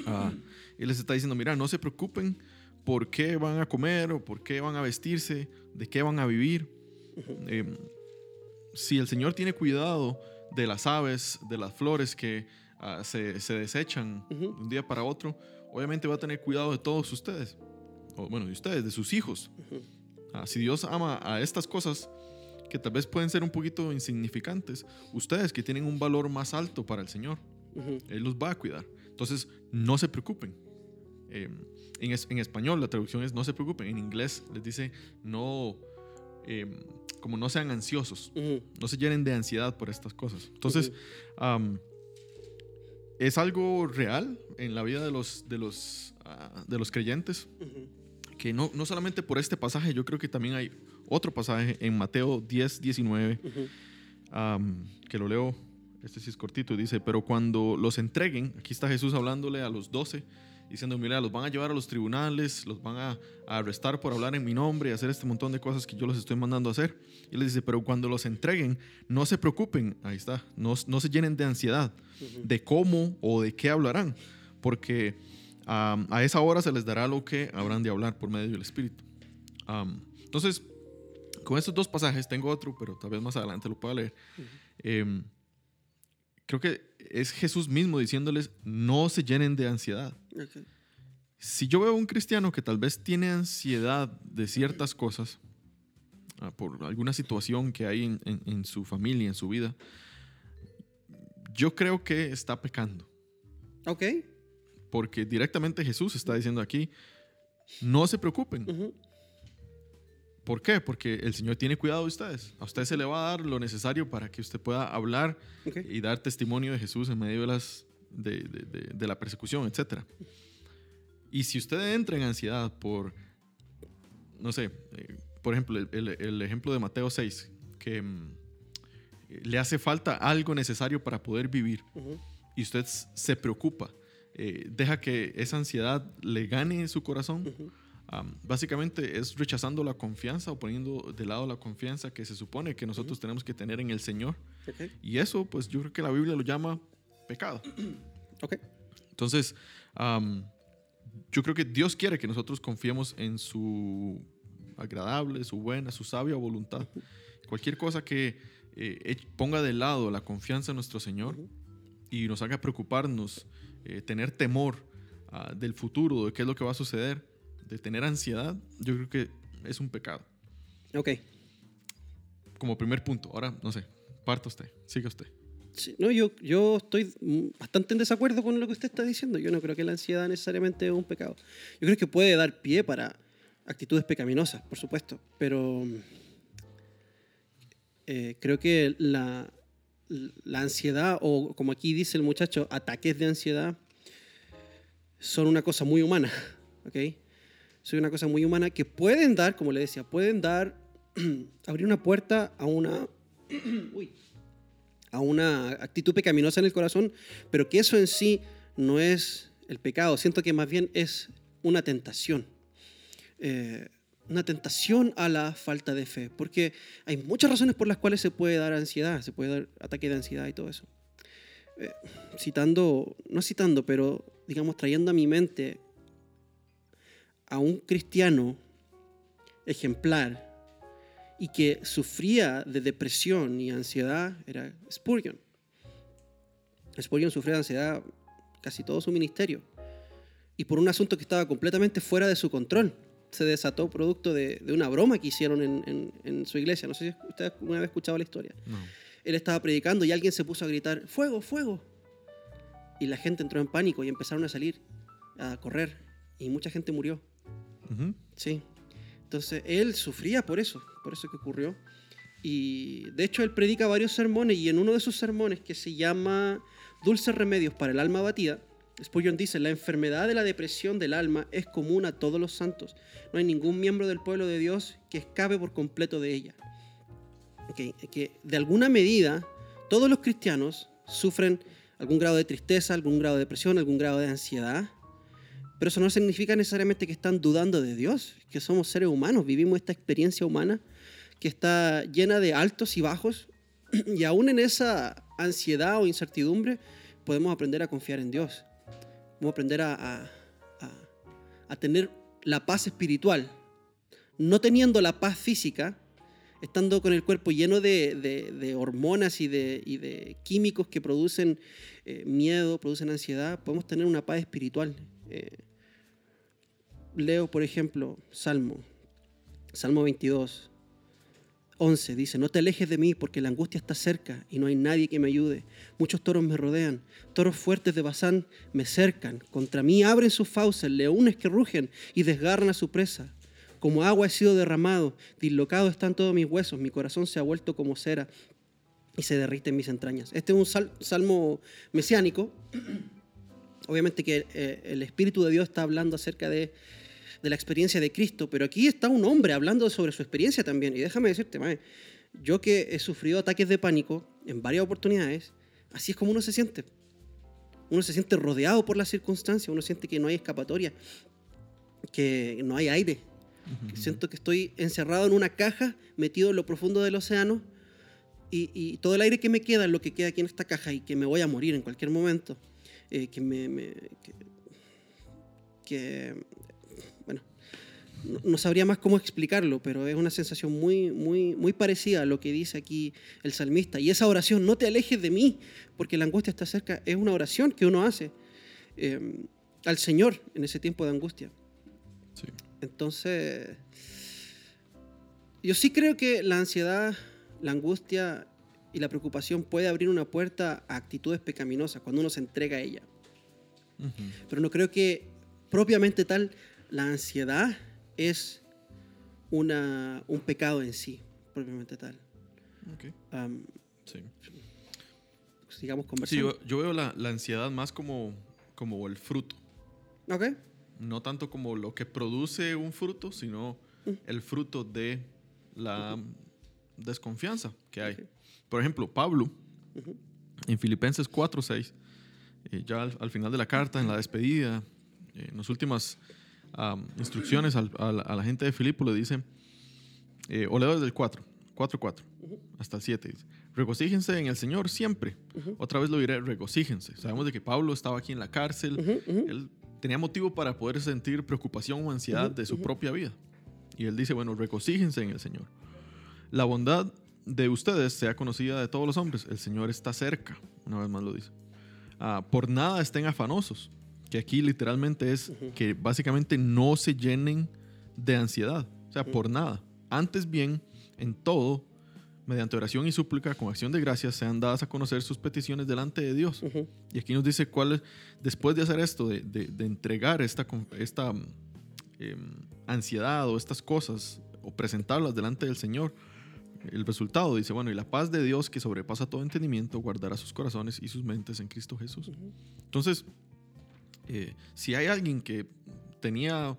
Ah, él les está diciendo, mira, no se preocupen por qué van a comer o por qué van a vestirse, de qué van a vivir. Eh, si el Señor tiene cuidado de las aves, de las flores que ah, se, se desechan de un día para otro, obviamente va a tener cuidado de todos ustedes. O, bueno, de ustedes, de sus hijos. Ah, si Dios ama a estas cosas que tal vez pueden ser un poquito insignificantes, ustedes que tienen un valor más alto para el Señor, Ujú, Él los va a cuidar. Entonces, no se preocupen. Eh, en, es- en español la traducción es no se preocupen. En inglés les dice no, eh, como no sean ansiosos, ujú, no se llenen de ansiedad por estas cosas. Entonces, am, es algo real en la vida de los, de los, ah, de los creyentes. Que no, no solamente por este pasaje, yo creo que también hay otro pasaje en Mateo 10, 19, Ujú. am, que lo leo, este sí es cortito, dice, pero cuando los entreguen, aquí está Jesús hablándole a los 12, diciendo, mira, los van a llevar a los tribunales, los van a, a arrestar por hablar en mi nombre y hacer este montón de cosas que yo los estoy mandando a hacer. Y les dice, pero cuando los entreguen, no se preocupen, ahí está, no, no se llenen de ansiedad de cómo o de qué hablarán, porque am, a esa hora se les dará lo que habrán de hablar por medio del Espíritu. Am, entonces, con estos dos pasajes, tengo otro, pero tal vez más adelante lo pueda leer. Em, creo que es Jesús mismo diciéndoles, no se llenen de ansiedad. Ok. Si yo veo a un cristiano que tal vez tiene ansiedad de ciertas cosas, ah, por alguna situación que hay en, en- en su familia, en su vida, yo creo que está pecando. Ok. Porque directamente Jesús está diciendo aquí, no se preocupen. Ujú. ¿Por qué? Porque el Señor tiene cuidado de ustedes. A usted se le va a dar lo necesario para que usted pueda hablar Ok. y dar testimonio de Jesús en medio de, las, de, de- de- de la persecución, etc. Y si usted entra en ansiedad por, no sé, eh, por ejemplo, el, el- el ejemplo de Mateo 6, que mm, le hace falta algo necesario para poder vivir Ujú. y usted se preocupa, eh, deja que esa ansiedad le gane su corazón, básicamente es rechazando la confianza o poniendo de lado la confianza que se supone que nosotros tenemos que tener en el Señor. Y eso, pues yo creo que la Biblia lo llama pecado. (clears throat) Ok. Entonces, yo creo que Dios quiere que nosotros confiemos en su agradable, su buena, su sabia voluntad. Cualquier cosa que eh, ech- ponga de lado la confianza en nuestro Señor y nos haga preocuparnos, eh, tener temor ah, del futuro, de qué es lo que va a suceder, de tener ansiedad, yo creo que es un pecado. Ok. Como primer punto. Ahora, no sé, parta usted, siga usted. Sí, no, yo, yo estoy bastante en desacuerdo con lo que usted está diciendo. Yo no creo que la ansiedad necesariamente es un pecado. Yo creo que puede dar pie para actitudes pecaminosas, por supuesto, pero eh, creo que la, la ansiedad, o como aquí dice el muchacho, ataques de ansiedad, son una cosa muy humana, ¿ok? Son una cosa muy humana que pueden dar, como le decía, pueden dar, (clears throat) abrir una puerta a una... (clears throat) a una actitud pecaminosa en el corazón, pero que eso en sí no es el pecado. Siento que más bien es una tentación. Eh, una tentación a la falta de fe, porque hay muchas razones por las cuales se puede dar ansiedad, se puede dar ataque de ansiedad y todo eso. Eh, citando, no citando, pero digamos trayendo a mi mente a un cristiano ejemplar y que sufría de depresión y ansiedad era Spurgeon. Spurgeon sufría de ansiedad casi todo su ministerio y por un asunto que estaba completamente fuera de su control. Se desató producto de, de una broma que hicieron en, en- en su iglesia. No sé si usted alguna vez ha escuchado la historia. No. Él estaba predicando y alguien se puso a gritar, fuego, fuego. Y la gente entró en pánico y empezaron a salir, a correr. Y mucha gente murió. Ujú. Sí. Entonces él sufría por eso, por eso que ocurrió. Y de hecho él predica varios sermones y en uno de sus sermones que se llama Dulces Remedios para el Alma Abatida, Spurgeon dice, la enfermedad de la depresión del alma es común a todos los santos. No hay ningún miembro del pueblo de Dios que escape por completo de ella. que de alguna medida todos los cristianos sufren algún grado de tristeza, algún grado de depresión, algún grado de ansiedad. Pero eso no significa necesariamente que están dudando de Dios, que somos seres humanos, vivimos esta experiencia humana que está llena de altos y bajos. (clears throat) Y aún en esa ansiedad o incertidumbre podemos aprender a confiar en Dios. Podemos aprender a, a, tener la paz espiritual. No teniendo la paz física, estando con el cuerpo lleno de, de, hormonas y de, y de, químicos que producen eh, miedo, producen ansiedad, podemos tener una paz espiritual. Eh, leo, por ejemplo, Salmo, Salmo 22, 11 dice, no te alejes de mí porque la angustia está cerca y no hay nadie que me ayude. Muchos toros me rodean, toros fuertes de Bazán me cercan. Contra mí abren sus fauces, leones que rugen y desgarran a su presa. Como agua he sido derramado, dislocado están todos mis huesos, mi corazón se ha vuelto como cera y se derrite en mis entrañas. Este es un salmo mesiánico. (clears throat) Obviamente que eh, el Espíritu de Dios está hablando acerca de de la experiencia de Cristo, pero aquí está un hombre hablando sobre su experiencia también. Y déjame decirte, yo que he sufrido ataques de pánico en varias oportunidades, así es como uno se siente. Uno se siente rodeado por las circunstancias, uno siente que no hay escapatoria, que no hay aire. Siento que estoy encerrado en una caja, metido en lo profundo del océano, y, todo el aire que me queda es lo que queda aquí en esta caja y que me voy a morir en cualquier momento. Eh, que me, que, no sabría más cómo explicarlo, pero es una sensación muy, muy, muy parecida a lo que dice aquí el salmista. Y esa oración, no te alejes de mí, porque la angustia está cerca, es una oración que uno hace em, al Señor en ese tiempo de angustia. Entonces, yo sí creo que la ansiedad, la angustia y la preocupación puede abrir una puerta a actitudes pecaminosas cuando uno se entrega a ella. Pero no creo que propiamente tal la ansiedad es una, un pecado en sí, propiamente tal. Okay. sí. Sigamos conversando. Sí, yo, veo la, la, ansiedad más como, como el fruto. Ok. No tanto como lo que produce un fruto, sino mm. el fruto de la desconfianza que hay. Por ejemplo, Pablo, en Filipenses 4, 6, eh, ya al, final de la carta, en la despedida, eh, en las últimas instrucciones a, la, gente de Filipo, le dice, eh, o leo desde el 4, 4, 4, hasta el 7, dice, regocíjense en el Señor siempre. Otra vez lo diré, regocíjense. Sabemos de que Pablo estaba aquí en la cárcel, él tenía motivo para poder sentir preocupación o ansiedad de su propia vida. Y él dice, bueno, regocíjense en el Señor. La bondad de ustedes sea conocida de todos los hombres. El Señor está cerca, una vez más lo dice. Ah, por nada estén afanosos que aquí literalmente es que básicamente no se llenen de ansiedad, o sea, por nada. Antes bien, en todo, mediante oración y súplica, con acción de gracias, sean dadas a conocer sus peticiones delante de Dios. Y aquí nos dice cuál es, después de hacer esto, de, de, entregar esta, esta em, ansiedad o estas cosas, o presentarlas delante del Señor, el resultado dice, bueno, y la paz de Dios que sobrepasa todo entendimiento guardará sus corazones y sus mentes en Cristo Jesús. Entonces, eh, si hay alguien que tenía,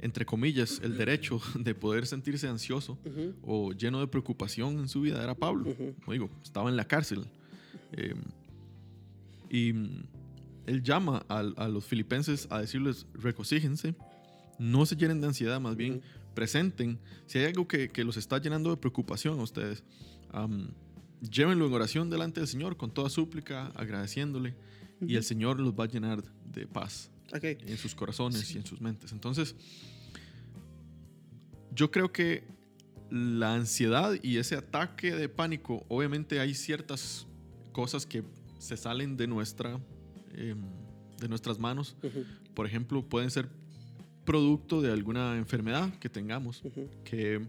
entre comillas, el derecho (laughs) de poder sentirse ansioso o lleno de preocupación en su vida, era Pablo. digo, estaba en la cárcel. Eh, y él llama a, los filipenses a decirles, recocíjense, no se llenen de ansiedad, más bien presenten. Si hay algo que, los está llenando de preocupación a ustedes, llévenlo en oración delante del Señor con toda súplica, agradeciéndole y el Señor los va a llenar de paz en sus corazones y en sus mentes. Entonces, yo creo que la ansiedad y ese ataque de pánico, obviamente hay ciertas cosas que se salen de, nuestra, em, de nuestras manos. Por ejemplo, pueden ser producto de alguna enfermedad que tengamos, que,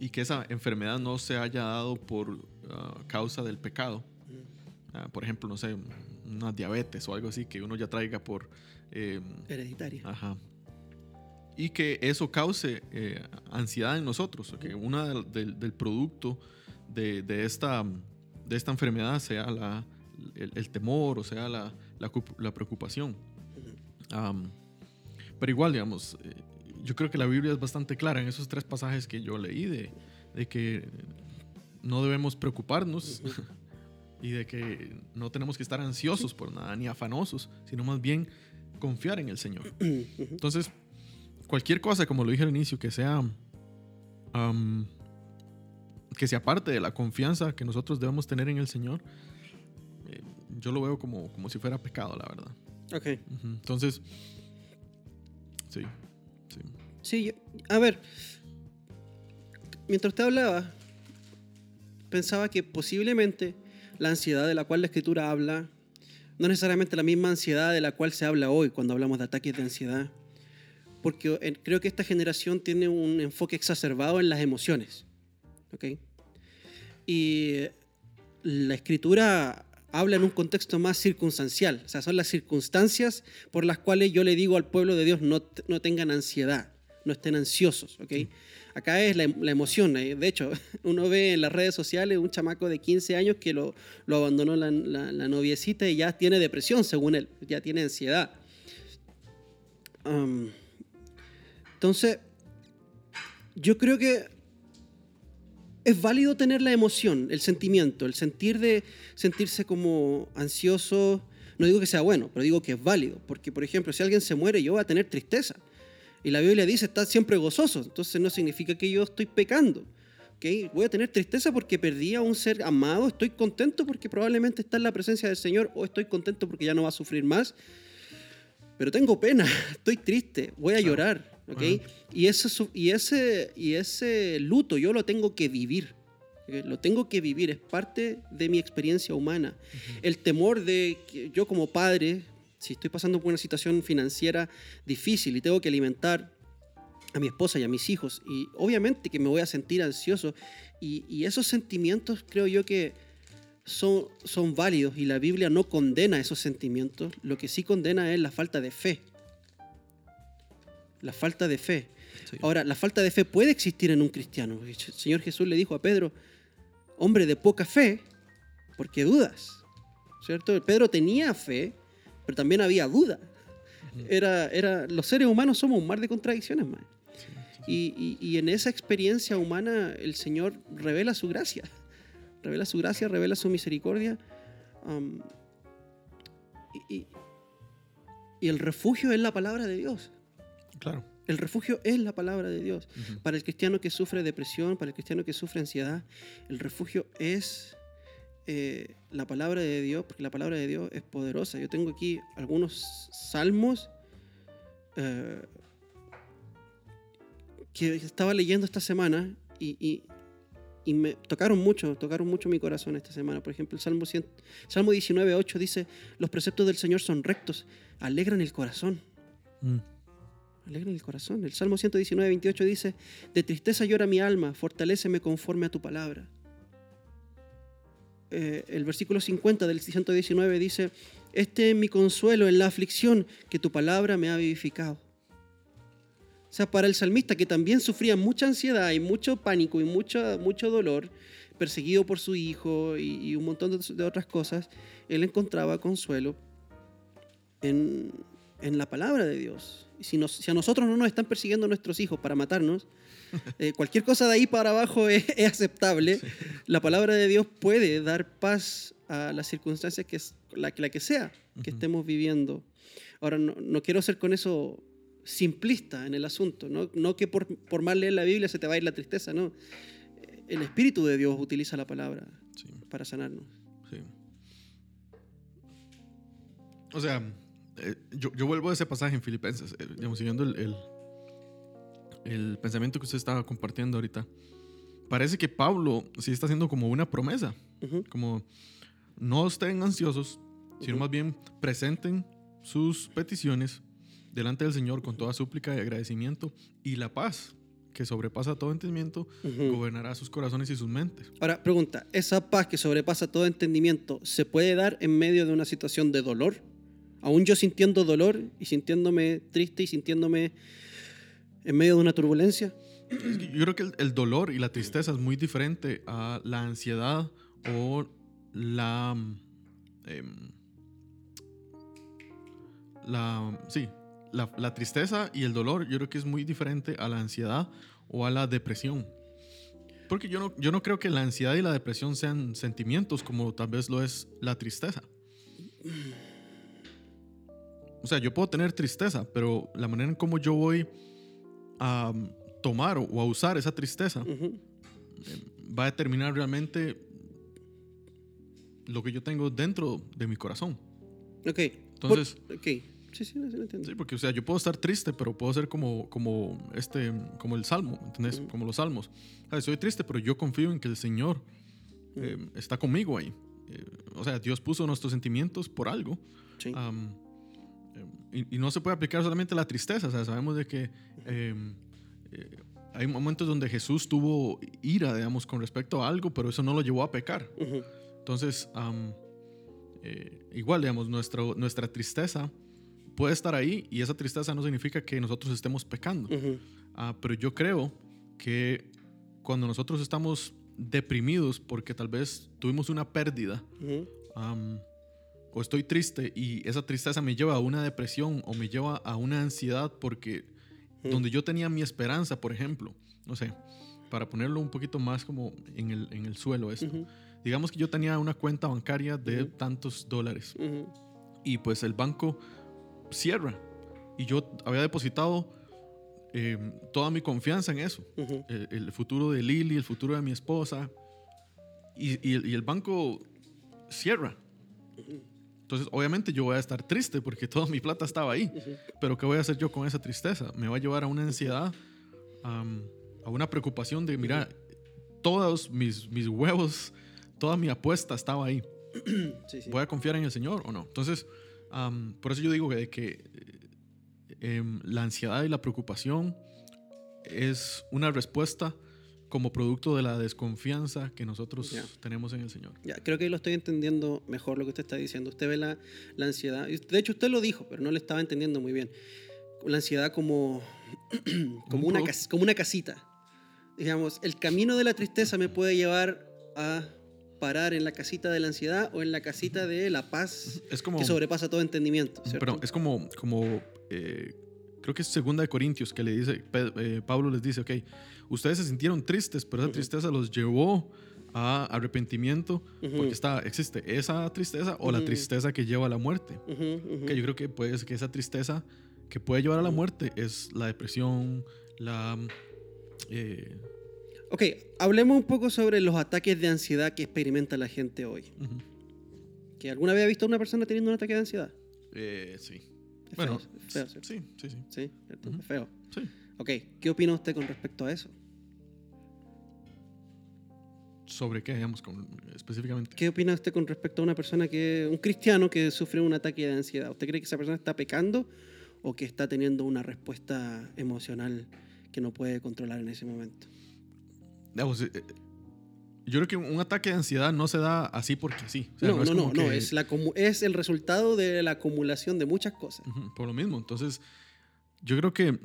y que esa enfermedad no se haya dado por ah, causa del pecado, Ah, por ejemplo, no sé, una diabetes o algo así que uno ya traiga por... Em, Hereditaria. Ajá. Y que eso cause eh, ansiedad en nosotros, que una del, producto de, esta, de esta enfermedad sea la, el, temor o sea la, la, la preocupación. Am, pero igual, digamos, eh, yo creo que la Biblia es bastante clara en esos tres pasajes que yo leí de, de que no debemos preocuparnos y de que no tenemos que estar ansiosos por nada ni afanosos, sino más bien confiar en el Señor. (clears throat) Entonces, cualquier cosa, como lo dije al inicio, que sea que sea parte de la confianza que nosotros debemos tener en el Señor, eh, yo lo veo como, como si fuera pecado, la verdad. Ok. Entonces, sí, sí. Sí, yo- a ver, mientras usted hablaba, pensaba que posiblemente la ansiedad de la cual la escritura habla, no necesariamente la misma ansiedad de la cual se habla hoy cuando hablamos de ataques de ansiedad, porque eh, creo que esta generación tiene un enfoque exacerbado en las emociones, ¿ok? Y la escritura habla en un contexto más circunstancial, o sea, son las circunstancias por las cuales yo le digo al pueblo de Dios no, no tengan ansiedad, no estén ansiosos, ¿ok? Acá es la, la emoción, eh, de hecho, (laughs) uno ve en las redes sociales un chamaco de 15 años que lo, abandonó la, la- noviecita y ya tiene depresión, según él, ya tiene ansiedad. Entonces, yo creo que es válido tener la emoción, el sentimiento, el sentir de sentirse como ansioso. No digo que sea bueno, pero digo que es válido. Porque, por ejemplo, si alguien se muere, yo voy a tener tristeza. Y la Biblia dice, está siempre gozoso. Entonces no significa que yo estoy pecando. ¿ok? Voy a tener tristeza porque perdí a un ser amado. Estoy contento porque probablemente está en la presencia del Señor. O estoy contento porque ya no va a sufrir más. Pero tengo pena, (laughs) estoy triste, voy a llorar. ¿ok? Ajá. Y, ese, y, ese, y ese luto yo lo tengo que vivir. Lo tengo que vivir, es parte de mi experiencia humana. El temor de que yo como padre, si estoy pasando por una situación financiera difícil y tengo que alimentar a mi esposa y a mis hijos, y obviamente que me voy a sentir ansioso, y, y esos sentimientos creo yo que son, son válidos y la Biblia no condena esos sentimientos, lo que sí condena es la falta de fe. La falta de fe. Sí. Ahora, la falta de fe puede existir en un cristiano. El Señor Jesús le dijo a Pedro, hombre de poca fe, porque dudas. ¿Cierto? Pedro tenía fe, pero también había duda. Era, era, los seres humanos somos un mar de contradicciones, man. Y, y- y en esa experiencia humana el Señor revela su gracia. (laughs) Revela su gracia, revela su misericordia. um, y, y- el refugio es la palabra de Dios. Claro. El refugio es la palabra de Dios. Para el cristiano que sufre depresión, para el cristiano que sufre ansiedad, el refugio es eh, la palabra de Dios, porque la palabra de Dios es poderosa. Yo tengo aquí algunos salmos eh, que estaba leyendo esta semana y, y- y me tocaron mucho, tocaron mucho mi corazón esta semana. Por ejemplo, el Salmo, 100 Salmo 19, 8 dice, los preceptos del Señor son rectos, alegran el corazón. Mm. Alegran el corazón. El Salmo 119, 28 dice, de tristeza llora mi alma, fortaléceme conforme a tu palabra. Eh, el versículo 50 del 119 dice, este es mi consuelo en la aflicción, que tu palabra me ha vivificado. O sea, para el salmista que también sufría mucha ansiedad y mucho pánico y mucho, mucho dolor, perseguido por su hijo y, un montón de, otras cosas, él encontraba consuelo en, en la palabra de Dios. Si, si a nosotros no nos están persiguiendo nuestros hijos para matarnos, eh, cualquier cosa de ahí para abajo (laughs) es, es aceptable. La palabra de Dios puede dar paz a las circunstancias que es la, la que sea que estemos viviendo. Ahora, no, no quiero ser con eso simplista en el asunto, no, no que por, por mal leer la Biblia se te va a ir la tristeza, no. El Espíritu de Dios utiliza la palabra Sí, para sanarnos. sí. O sea, eh, yo, yo vuelvo a ese pasaje en Filipenses, eh, digamos, siguiendo el, el, el pensamiento que usted estaba compartiendo ahorita. Parece que Pablo sí está haciendo como una promesa, como no estén ansiosos, sino más bien presenten sus peticiones delante del Señor con toda súplica y agradecimiento y la paz que sobrepasa todo entendimiento gobernará sus corazones y sus mentes. Ahora, pregunta, ¿esa paz que sobrepasa todo entendimiento se puede dar en medio de una situación de dolor? Aún yo sintiendo dolor y sintiéndome triste y sintiéndome en medio de una turbulencia. Yo creo que el, dolor y la tristeza es muy diferente a la ansiedad o la... em, la, sí, la, la tristeza y el dolor yo creo que es muy diferente a la ansiedad o a la depresión. Porque yo no, yo no creo que la ansiedad y la depresión sean sentimientos como tal vez lo es la tristeza. O sea, yo puedo tener tristeza, pero la manera en cómo yo voy a um, tomar o a usar esa tristeza Ujú. va a determinar realmente lo que yo tengo dentro de mi corazón. Ok. Entonces- Por- ok. Sí, sí, sí, lo entiendo. Sí, porque o sea, yo puedo estar triste, pero puedo ser como, como, este, como el salmo, ¿entendés? Ujú. Como los salmos. O sea, Soy triste, pero yo confío en que el Señor eh, está conmigo ahí. Eh, o sea, Dios puso nuestros sentimientos por algo. Sí. Eh, y, y no se puede aplicar solamente a la tristeza. O sea, sabemos de que eh, eh, hay momentos donde Jesús tuvo ira, digamos, con respecto a algo, pero eso no lo llevó a pecar. Entonces, eh, igual, digamos, nuestro, nuestra tristeza puede estar ahí y esa tristeza no significa que nosotros estemos pecando. Ah, pero yo creo que cuando nosotros estamos deprimidos porque tal vez tuvimos una pérdida o estoy triste y esa tristeza me lleva a una depresión o me lleva a una ansiedad porque Donde yo tenía mi esperanza, por ejemplo, no sé, para ponerlo un poquito más como en el, en el suelo esto. Ujú. Digamos que yo tenía una cuenta bancaria de tantos dólares y pues el banco cierra y yo había depositado eh, toda mi confianza en eso, el, el futuro de Lily, el futuro de mi esposa y, y el banco cierra. Entonces obviamente yo voy a estar triste porque (laughs) toda mi plata estaba ahí, pero ¿qué voy a hacer yo con esa tristeza? Me va a llevar a una ansiedad, a una preocupación de, mira, todos mis, mis huevos, toda mi apuesta estaba ahí. (clears throat) Sí. ¿Voy a confiar en el Señor o no? Entonces, por eso yo digo que, que, eh, em, la ansiedad y la preocupación es una respuesta como producto de la desconfianza que nosotros Ya. tenemos en el Señor. Ya, creo que lo estoy entendiendo mejor lo que usted está diciendo. Usted ve la, la ansiedad. De hecho, usted lo dijo, pero no le estaba entendiendo muy bien. La ansiedad como, (clears throat) como, Un una, cas- como una casita. Digamos, el camino de la tristeza me puede llevar a parar en la casita de la ansiedad o en la casita de la paz Es como, que sobrepasa todo entendimiento. ¿cierto? perdón, es como, como eh, creo que es segunda de Corintios que le dice, eh, Pablo les dice, ok, ustedes se sintieron tristes, pero esa tristeza los llevó a arrepentimiento Ujú. porque está, existe esa tristeza o la Ujú. tristeza que lleva a la muerte. Ujú, ujú. que yo creo que puede ser que esa tristeza que puede llevar a la muerte es la depresión, la... eh, Ok, hablemos un poco sobre los ataques de ansiedad que experimenta la gente hoy. ¿Que alguna vez ha visto a una persona teniendo un ataque de ansiedad? eh, sí. Bueno, feo, sí, sí, sí. Sí, ¿cierto? Ujú. Es feo. sí. Ok, ¿qué opina usted con respecto a eso? ¿Sobre qué, digamos, con- específicamente? ¿Qué opina usted con respecto a una persona que, un cristiano que sufre un ataque de ansiedad? ¿Usted cree que esa persona está pecando o que está teniendo una respuesta emocional que no puede controlar en ese momento? Digamos, eh, yo creo que un ataque de ansiedad no se da así porque sí. O sea, no, no, es no, no, que- es, la es el resultado de la acumulación de muchas cosas. Ujú, por lo mismo. Entonces, yo creo que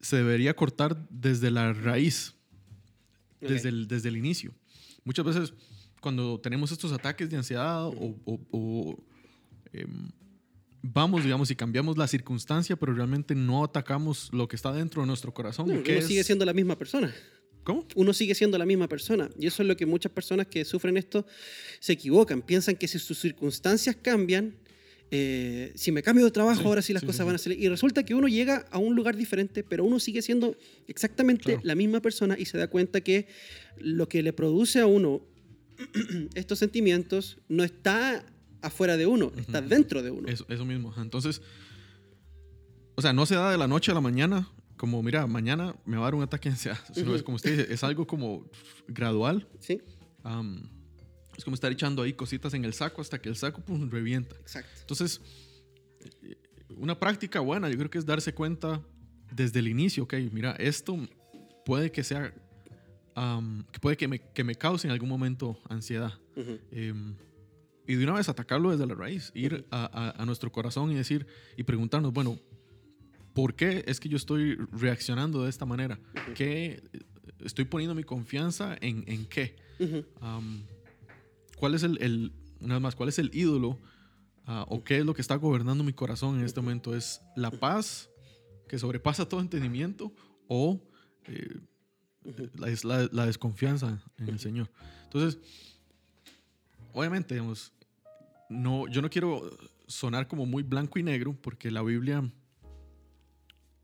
se debería cortar desde la raíz, Ok. desde, el, desde el inicio. Muchas veces cuando tenemos estos ataques de ansiedad o, o- o, em, vamos, digamos, y cambiamos la circunstancia, pero realmente no atacamos lo que está dentro de nuestro corazón. No, que uno es- sigue siendo la misma persona. ¿Cómo? Uno sigue siendo la misma persona. Y eso es lo que muchas personas que sufren esto se equivocan. Piensan que si sus circunstancias cambian, eh, si me cambio de trabajo, Sí, ahora sí las sí, cosas sí, van a salir. Y resulta que uno llega a un lugar diferente, pero uno sigue siendo exactamente Claro. la misma persona y se da cuenta que lo que le produce a uno (clears throat) estos sentimientos no está afuera de uno, está dentro de uno. Eso, eso mismo. Entonces, o sea, no se da de la noche a la mañana, como, mira, mañana me va a dar un ataque de ansiedad. (laughs) Es como usted dice, es algo como gradual. ¿Sí? Es como estar echando ahí cositas en el saco hasta que el saco pum, revienta. Exacto. Entonces, una práctica buena, yo creo que es darse cuenta desde el inicio, ok, mira, esto puede que sea, que puede que me, que me cause en algún momento ansiedad. Em, y de una vez atacarlo desde la raíz, ir a, a- a nuestro corazón y decir, y preguntarnos, bueno, ¿por qué es que yo estoy reaccionando de esta manera? ¿Qué, estoy poniendo mi confianza en, en qué? ¿Cuál es el, el- una vez más, cuál es el ídolo ah, o qué es lo que está gobernando mi corazón en este momento. ¿Es la paz que sobrepasa todo entendimiento o eh, es la- la desconfianza en el Señor? Entonces, obviamente, digamos, no, yo no quiero sonar como muy blanco y negro porque la Biblia,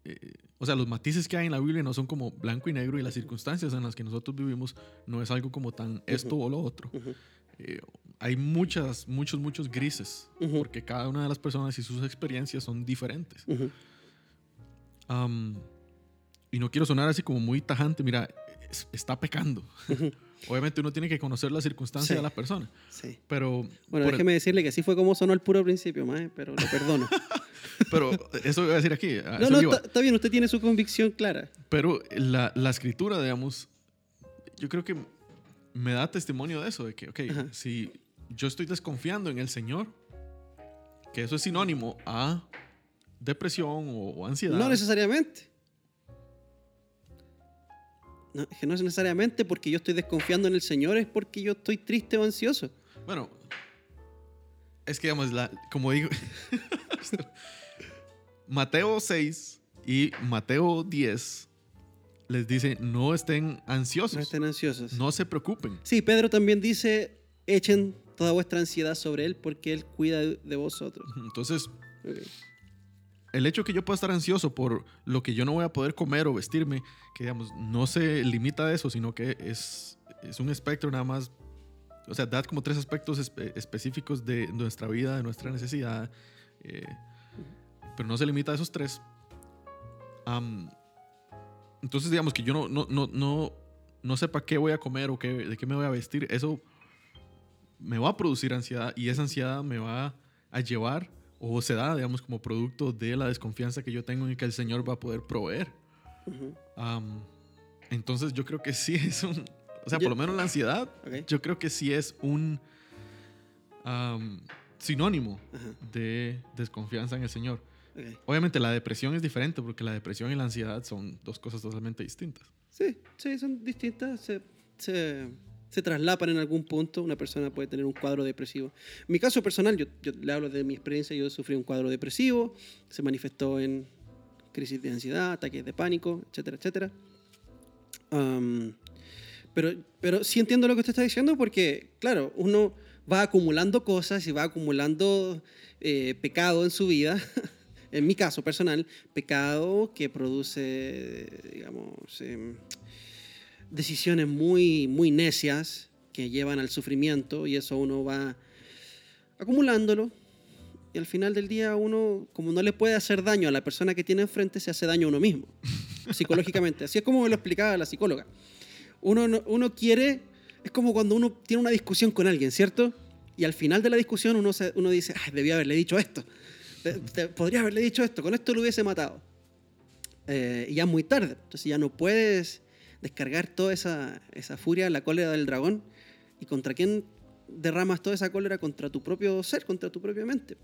eh, o sea, los matices que hay en la Biblia no son como blanco y negro y las circunstancias en las que nosotros vivimos no es algo como tan esto o lo otro. Eh, hay muchas, muchos, muchos grises porque cada una de las personas y sus experiencias son diferentes. Am, y no quiero sonar así como muy tajante, mira, es- está pecando. (laughs) Obviamente uno tiene que conocer la circunstancia Sí. de la persona, Sí. pero, Bueno, déjeme decirle que así fue como sonó al puro principio, mae, pero lo perdono. (laughs) pero eso voy a decir aquí. a no, no, está, bien, usted tiene su convicción clara. Pero la, la escritura, digamos, yo creo que me da testimonio de eso, de que, ok, Ajá. si yo estoy desconfiando en el Señor, que eso es sinónimo a depresión o, o ansiedad. No necesariamente. No, que no es necesariamente porque yo estoy desconfiando en el Señor, es porque yo estoy triste o ansioso. Bueno, es que, digamos, la, como digo, (laughs) Mateo 6 y Mateo 10 les dice, no estén ansiosos, No estén ansiosos. no se preocupen. Sí, Pedro también dice, echen toda vuestra ansiedad sobre Él porque Él cuida de, vosotros. Entonces, el hecho que yo pueda estar ansioso por lo que yo no voy a poder comer o vestirme, que digamos, no se limita a eso, sino que es, es un espectro nada más, o sea, da como tres aspectos espe- específicos de nuestra vida, de nuestra necesidad, eh, pero no se limita a esos tres. Entonces, digamos que yo no, no, no, no, no sepa qué voy a comer o qué, de qué me voy a vestir, eso me va a producir ansiedad y esa ansiedad me va a llevar o se da, digamos, como producto de la desconfianza que yo tengo en que el Señor va a poder proveer. Entonces yo creo que sí es un, o sea, Yo- por lo menos la ansiedad, yo creo que sí es un sinónimo de desconfianza en el Señor. Obviamente la depresión es diferente porque la depresión y la ansiedad son dos cosas totalmente distintas. Sí, sí, son distintas. Se, se, se traslapan en algún punto. Una persona puede tener un cuadro depresivo. En mi caso personal, yo, yo le hablo de mi experiencia. Yo sufrí un cuadro depresivo. Se manifestó en crisis de ansiedad, ataques de pánico, etcétera, etcétera. Pero, pero sí entiendo lo que usted está diciendo porque, claro, uno va acumulando cosas y va acumulando eh, pecado en su vida. (laughs) en mi caso personal, pecado que produce, digamos, em, decisiones muy, muy necias que llevan al sufrimiento y eso uno va acumulándolo y al final del día uno, como no le puede hacer daño a la persona que tiene enfrente, se hace daño a uno mismo, (laughs) psicológicamente. Así es como me lo explicaba la psicóloga. Uno, no- uno quiere, es como cuando uno tiene una discusión con alguien, ¿cierto? Y al final de la discusión uno, se- uno dice, "Ay, debía haberle dicho esto, De- de- podría haberle dicho esto, con esto lo hubiese matado. Eh, y ya es muy tarde, entonces ya no puedes descargar toda esa, esa furia, la cólera del dragón. ¿Y contra quién derramas toda esa cólera? Contra tu propio ser, contra tu propia mente.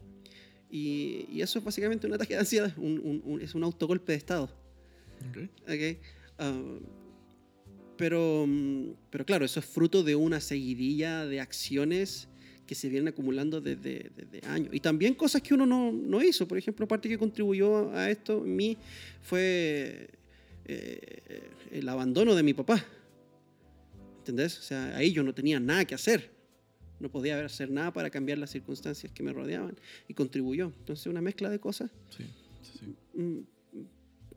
Y, y eso es básicamente un ataque de ansiedad, un- un- un- es un autogolpe de estado. ¿ok? ¿ok? Ah, pero, pero claro, eso es fruto de una seguidilla de acciones que se vienen acumulando desde, desde años. Y también cosas que uno no, no hizo. Por ejemplo, parte que contribuyó a esto en mí fue eh, el abandono de mi papá. ¿Entendés? O sea, ahí yo no tenía nada que hacer. No podía hacer nada para cambiar las circunstancias que me rodeaban. Y contribuyó. Entonces, una mezcla de cosas. Sí, sí, sí. Mm,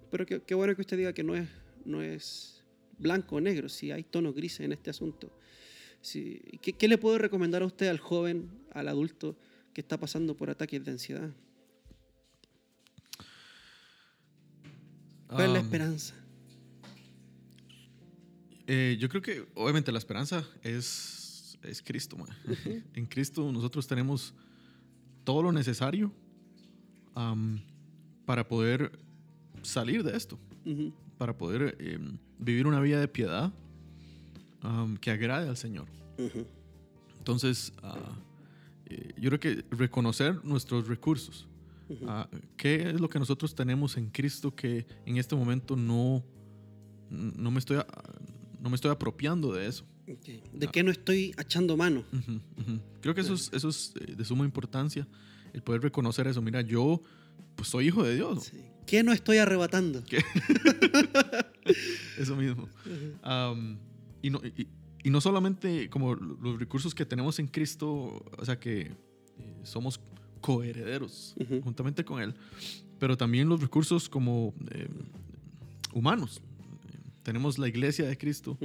Pero qué, qué bueno que usted diga que no es, no es blanco o negro, si hay tonos grises en este asunto. Si- ¿qué, qué le puedo recomendar a usted, al joven, al adulto que está pasando por ataques de ansiedad? ¿Cuál es la esperanza? Eh, yo creo que obviamente la esperanza es, es Cristo. man. (laughs) en Cristo nosotros tenemos todo lo necesario para poder salir de esto, para poder em, vivir una vida de piedad am, que agrade al Señor. Entonces, ah, eh, yo creo que reconocer nuestros recursos. Ah, ¿Qué es lo que nosotros tenemos en Cristo que en este momento no, no, me, estoy, no me estoy apropiando de eso? ¿De qué no estoy echando mano? Creo que eso es, eso es eh, de suma importancia el poder reconocer eso. Mira, yo pues soy hijo de Dios. Sí. ¿Qué no estoy arrebatando? ¿Qué? (laughs) Eso mismo. Y, no, y, y no solamente como los recursos que tenemos en Cristo, o sea que eh, somos coherederos juntamente con Él, pero también los recursos como eh, humanos. Tenemos la iglesia de Cristo,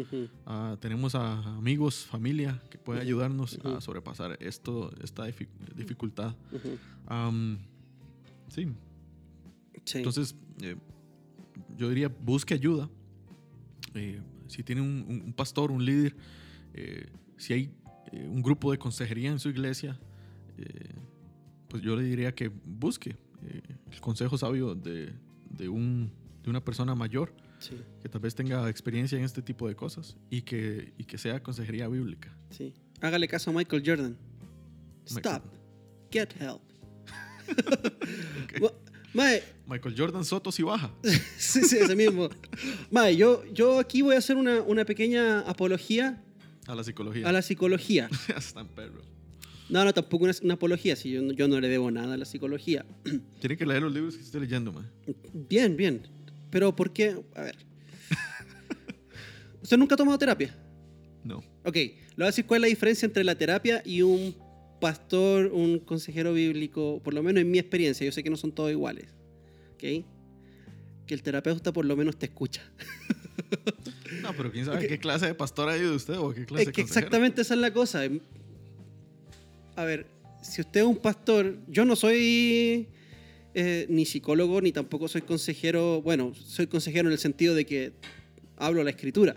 ah, tenemos a amigos, familia que puede ayudarnos a sobrepasar esto, esta difi- dificultad. Sí. entonces, eh, yo diría, busque ayuda. Eh, si tiene un, un- un pastor, un líder, eh, si hay eh, un grupo de consejería en su iglesia, eh, pues yo le diría que busque el consejo sabio de, de un- de una persona mayor sí, que tal vez tenga experiencia en este tipo de cosas y que, y que sea consejería bíblica. sí. Hágale caso a Michael Jordan. Michael- Stop. Get help. (laughs) Ma- Mae, Michael Jordan Soto si baja. (laughs) sí, sí, ese mismo. Mae, yo, yo aquí voy a hacer una, una pequeña apología A la psicología. a la psicología. (laughs) Están perros. No, no, tampoco una, una apología, si yo, no- yo no le debo nada a la psicología. (clears throat) Tiene que leer los libros que estoy leyendo, man. Bien, bien. Pero ¿por qué? A ver. (laughs) ¿Usted nunca ha tomado terapia? No. Ok, le voy a decir cuál es la diferencia entre la terapia y un pastor, un consejero bíblico, por lo menos en mi experiencia, yo sé que no son todos iguales. ¿Ok? Que el terapeuta por lo menos te escucha. (laughs) No, pero quién sabe qué clase de pastor ha ido usted o qué clase Es de que consejero. exactamente esa es la cosa. A ver, si usted es un pastor, yo no soy eh, ni psicólogo ni tampoco soy consejero. Bueno, soy consejero en el sentido de que hablo la escritura.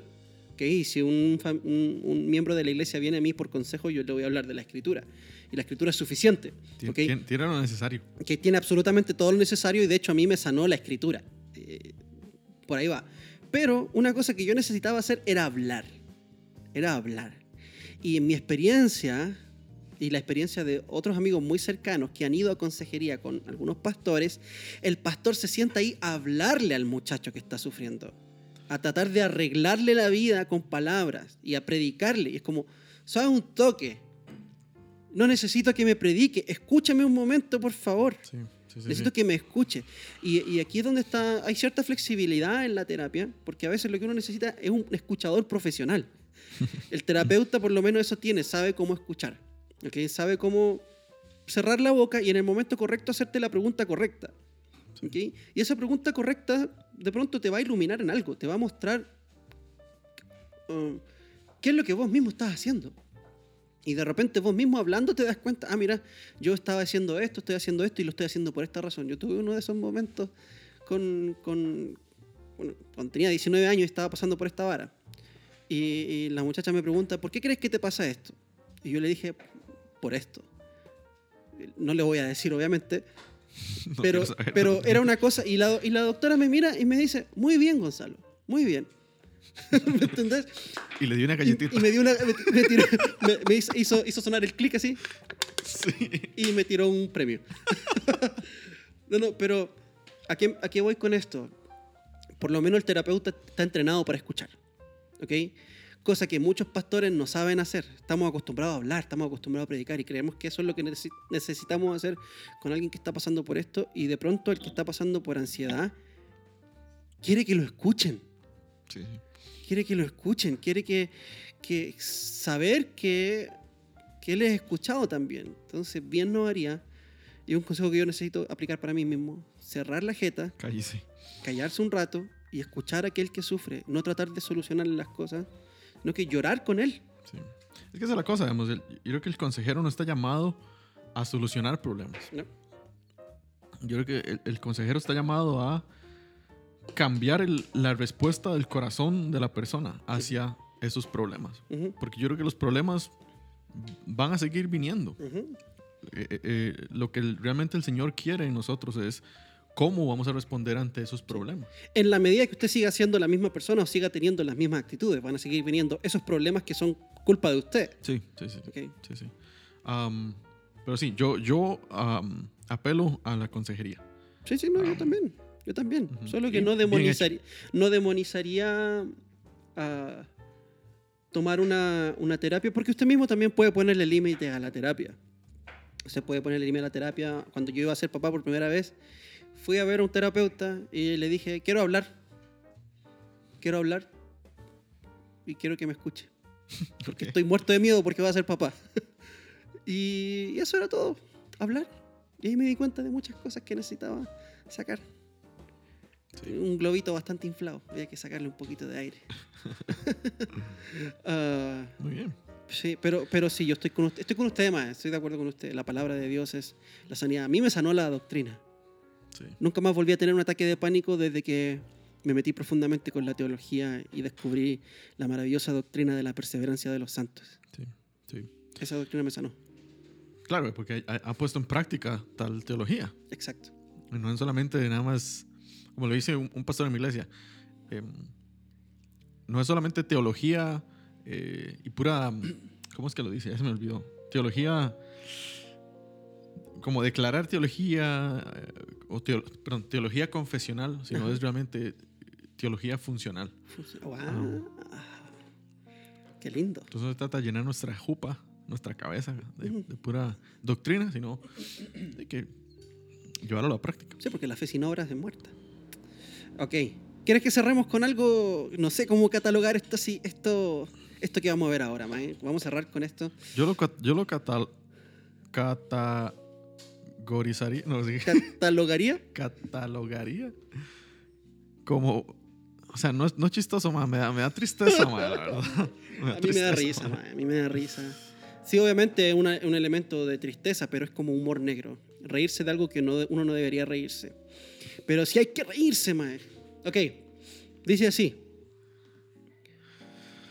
Y si un, fam- un- un miembro de la iglesia viene a mí por consejo, yo le voy a hablar de la escritura. Y la escritura es suficiente. Tien- ¿ok? tien- Tiene lo necesario. que tiene absolutamente todo lo necesario y de hecho a mí me sanó la escritura. Eh, por ahí va. Pero una cosa que yo necesitaba hacer era hablar. Era hablar. Y en mi experiencia y la experiencia de otros amigos muy cercanos que han ido a consejería con algunos pastores, el pastor se sienta ahí a hablarle al muchacho que está sufriendo, a tratar de arreglarle la vida con palabras y a predicarle. Y es como, ¿sabes un toque? No necesito que me predique, escúchame un momento, por favor. Sí, sí, sí. Necesito que me escuche. Y, y aquí es donde está, hay cierta flexibilidad en la terapia, porque a veces lo que uno necesita es un escuchador profesional. (laughs) El terapeuta por lo menos eso tiene, sabe cómo escuchar, ¿ok? sabe cómo cerrar la boca y en el momento correcto hacerte la pregunta correcta. ¿ok? Y esa pregunta correcta de pronto te va a iluminar en algo, te va a mostrar um, qué es lo que vos mismo estás haciendo. Y de repente vos mismo hablando te das cuenta, ah, mira, yo estaba haciendo esto, estoy haciendo esto y lo estoy haciendo por esta razón. Yo tuve uno de esos momentos con, con bueno, cuando tenía 19 años y estaba pasando por esta vara. Y la muchacha me pregunta, ¿por qué crees que te pasa esto? Y yo le dije, por esto. No le voy a decir, obviamente, (laughs) No pero, saber. pero era una cosa. Y la, y la doctora me mira y me dice, muy bien, Gonzalo, muy bien. (laughs) ¿Me entendés? Y le di una Y, galletita. y me dio una. Me, me tiró- me- me hizo, hizo, hizo sonar el clic así Sí. y me tiró un premio. (laughs) no, no, pero ¿a qué, ¿a qué voy con esto? Por lo menos el terapeuta está entrenado para escuchar. ¿Ok? Cosa que muchos pastores no saben hacer. Estamos acostumbrados a hablar, estamos acostumbrados a predicar y creemos que eso es lo que necesi- necesitamos hacer con alguien que está pasando por esto y de pronto el que está pasando por ansiedad quiere que lo escuchen Sí. quiere que lo escuchen, quiere que, que saber que, que él es escuchado también. Entonces, bien no haría, y un consejo que yo necesito aplicar para mí mismo, cerrar la jeta, Cállese. callarse un rato y escuchar a aquel que sufre, no tratar de solucionarle las cosas, sino que llorar con él. Sí. Es que esa es la cosa, digamos. el- yo creo que el consejero no está llamado a solucionar problemas. ¿no? Yo creo que el, el consejero está llamado a cambiar el- la respuesta del corazón de la persona hacia esos problemas. Porque yo creo que los problemas van a seguir viniendo. Eh, eh, eh, lo que realmente el Señor quiere en nosotros es cómo vamos a responder ante esos problemas. En la medida que usted siga siendo la misma persona o siga teniendo las mismas actitudes, van a seguir viniendo esos problemas que son culpa de usted. Sí, sí, sí. ¿ok? sí, sí. Am, pero sí, yo, yo am, apelo a la consejería. Sí, sí, no, yo Ah. también. Yo también. Ujú. Solo que Bien- no demonizaría, no demonizaría a tomar una, una terapia, porque usted mismo también puede ponerle límite a la terapia. se puede poner el email a la terapia. Cuando yo iba a ser papá por primera vez, fui a ver a un terapeuta y le dije, quiero hablar. Quiero hablar. Y quiero que me escuche. (laughs) Porque Ok. estoy muerto de miedo porque voy a ser papá. (laughs) y eso era todo. Hablar. Y ahí me di cuenta de muchas cosas que necesitaba sacar. Sí. Un globito bastante inflado. Había que sacarle un poquito de aire. (laughs) Ah, Muy bien. Sí, pero, pero sí, yo estoy con usted, estoy con usted, más, estoy de acuerdo con usted. La palabra de Dios es la sanidad. A mí me sanó la doctrina. Sí. Nunca más volví a tener un ataque de pánico desde que me metí profundamente con la teología y descubrí la maravillosa doctrina de la perseverancia de los santos. Sí. sí. Esa doctrina me sanó. Claro, porque ha, ha puesto en práctica tal teología. Exacto. Y no es solamente nada más, como lo dice un, un pastor en mi iglesia, em, no es solamente teología eh, y pura, ¿cómo es que lo dice? Ya se me olvidó. Teología, como declarar teología, eh, o teo- perdón, teología confesional, sino Ajá. es realmente teología funcional. (laughs) Wow. Qué lindo. Entonces no se trata de llenar nuestra jupa, nuestra cabeza de, pura doctrina, sino de que llevarlo a la práctica. Sí, porque la fe sin obras es muerta. Ok. ¿Quieres que cerremos con algo? No sé cómo catalogar esto, sí, esto, esto que vamos a ver ahora, Mae? Vamos a cerrar con esto. Yo lo, yo lo catal, categorizaría, no ¿Catalogaría? (laughs) catalogaría como, o sea, no es, no es chistoso, ma, me da, me da tristeza, ma, la (laughs) verdad. A mí me da risa, a mí me da risa. Sí, obviamente es un elemento de tristeza, pero es como humor negro. Reírse de algo que no- uno no debería reírse. Pero sí hay que reírse, mae. Ok, dice así.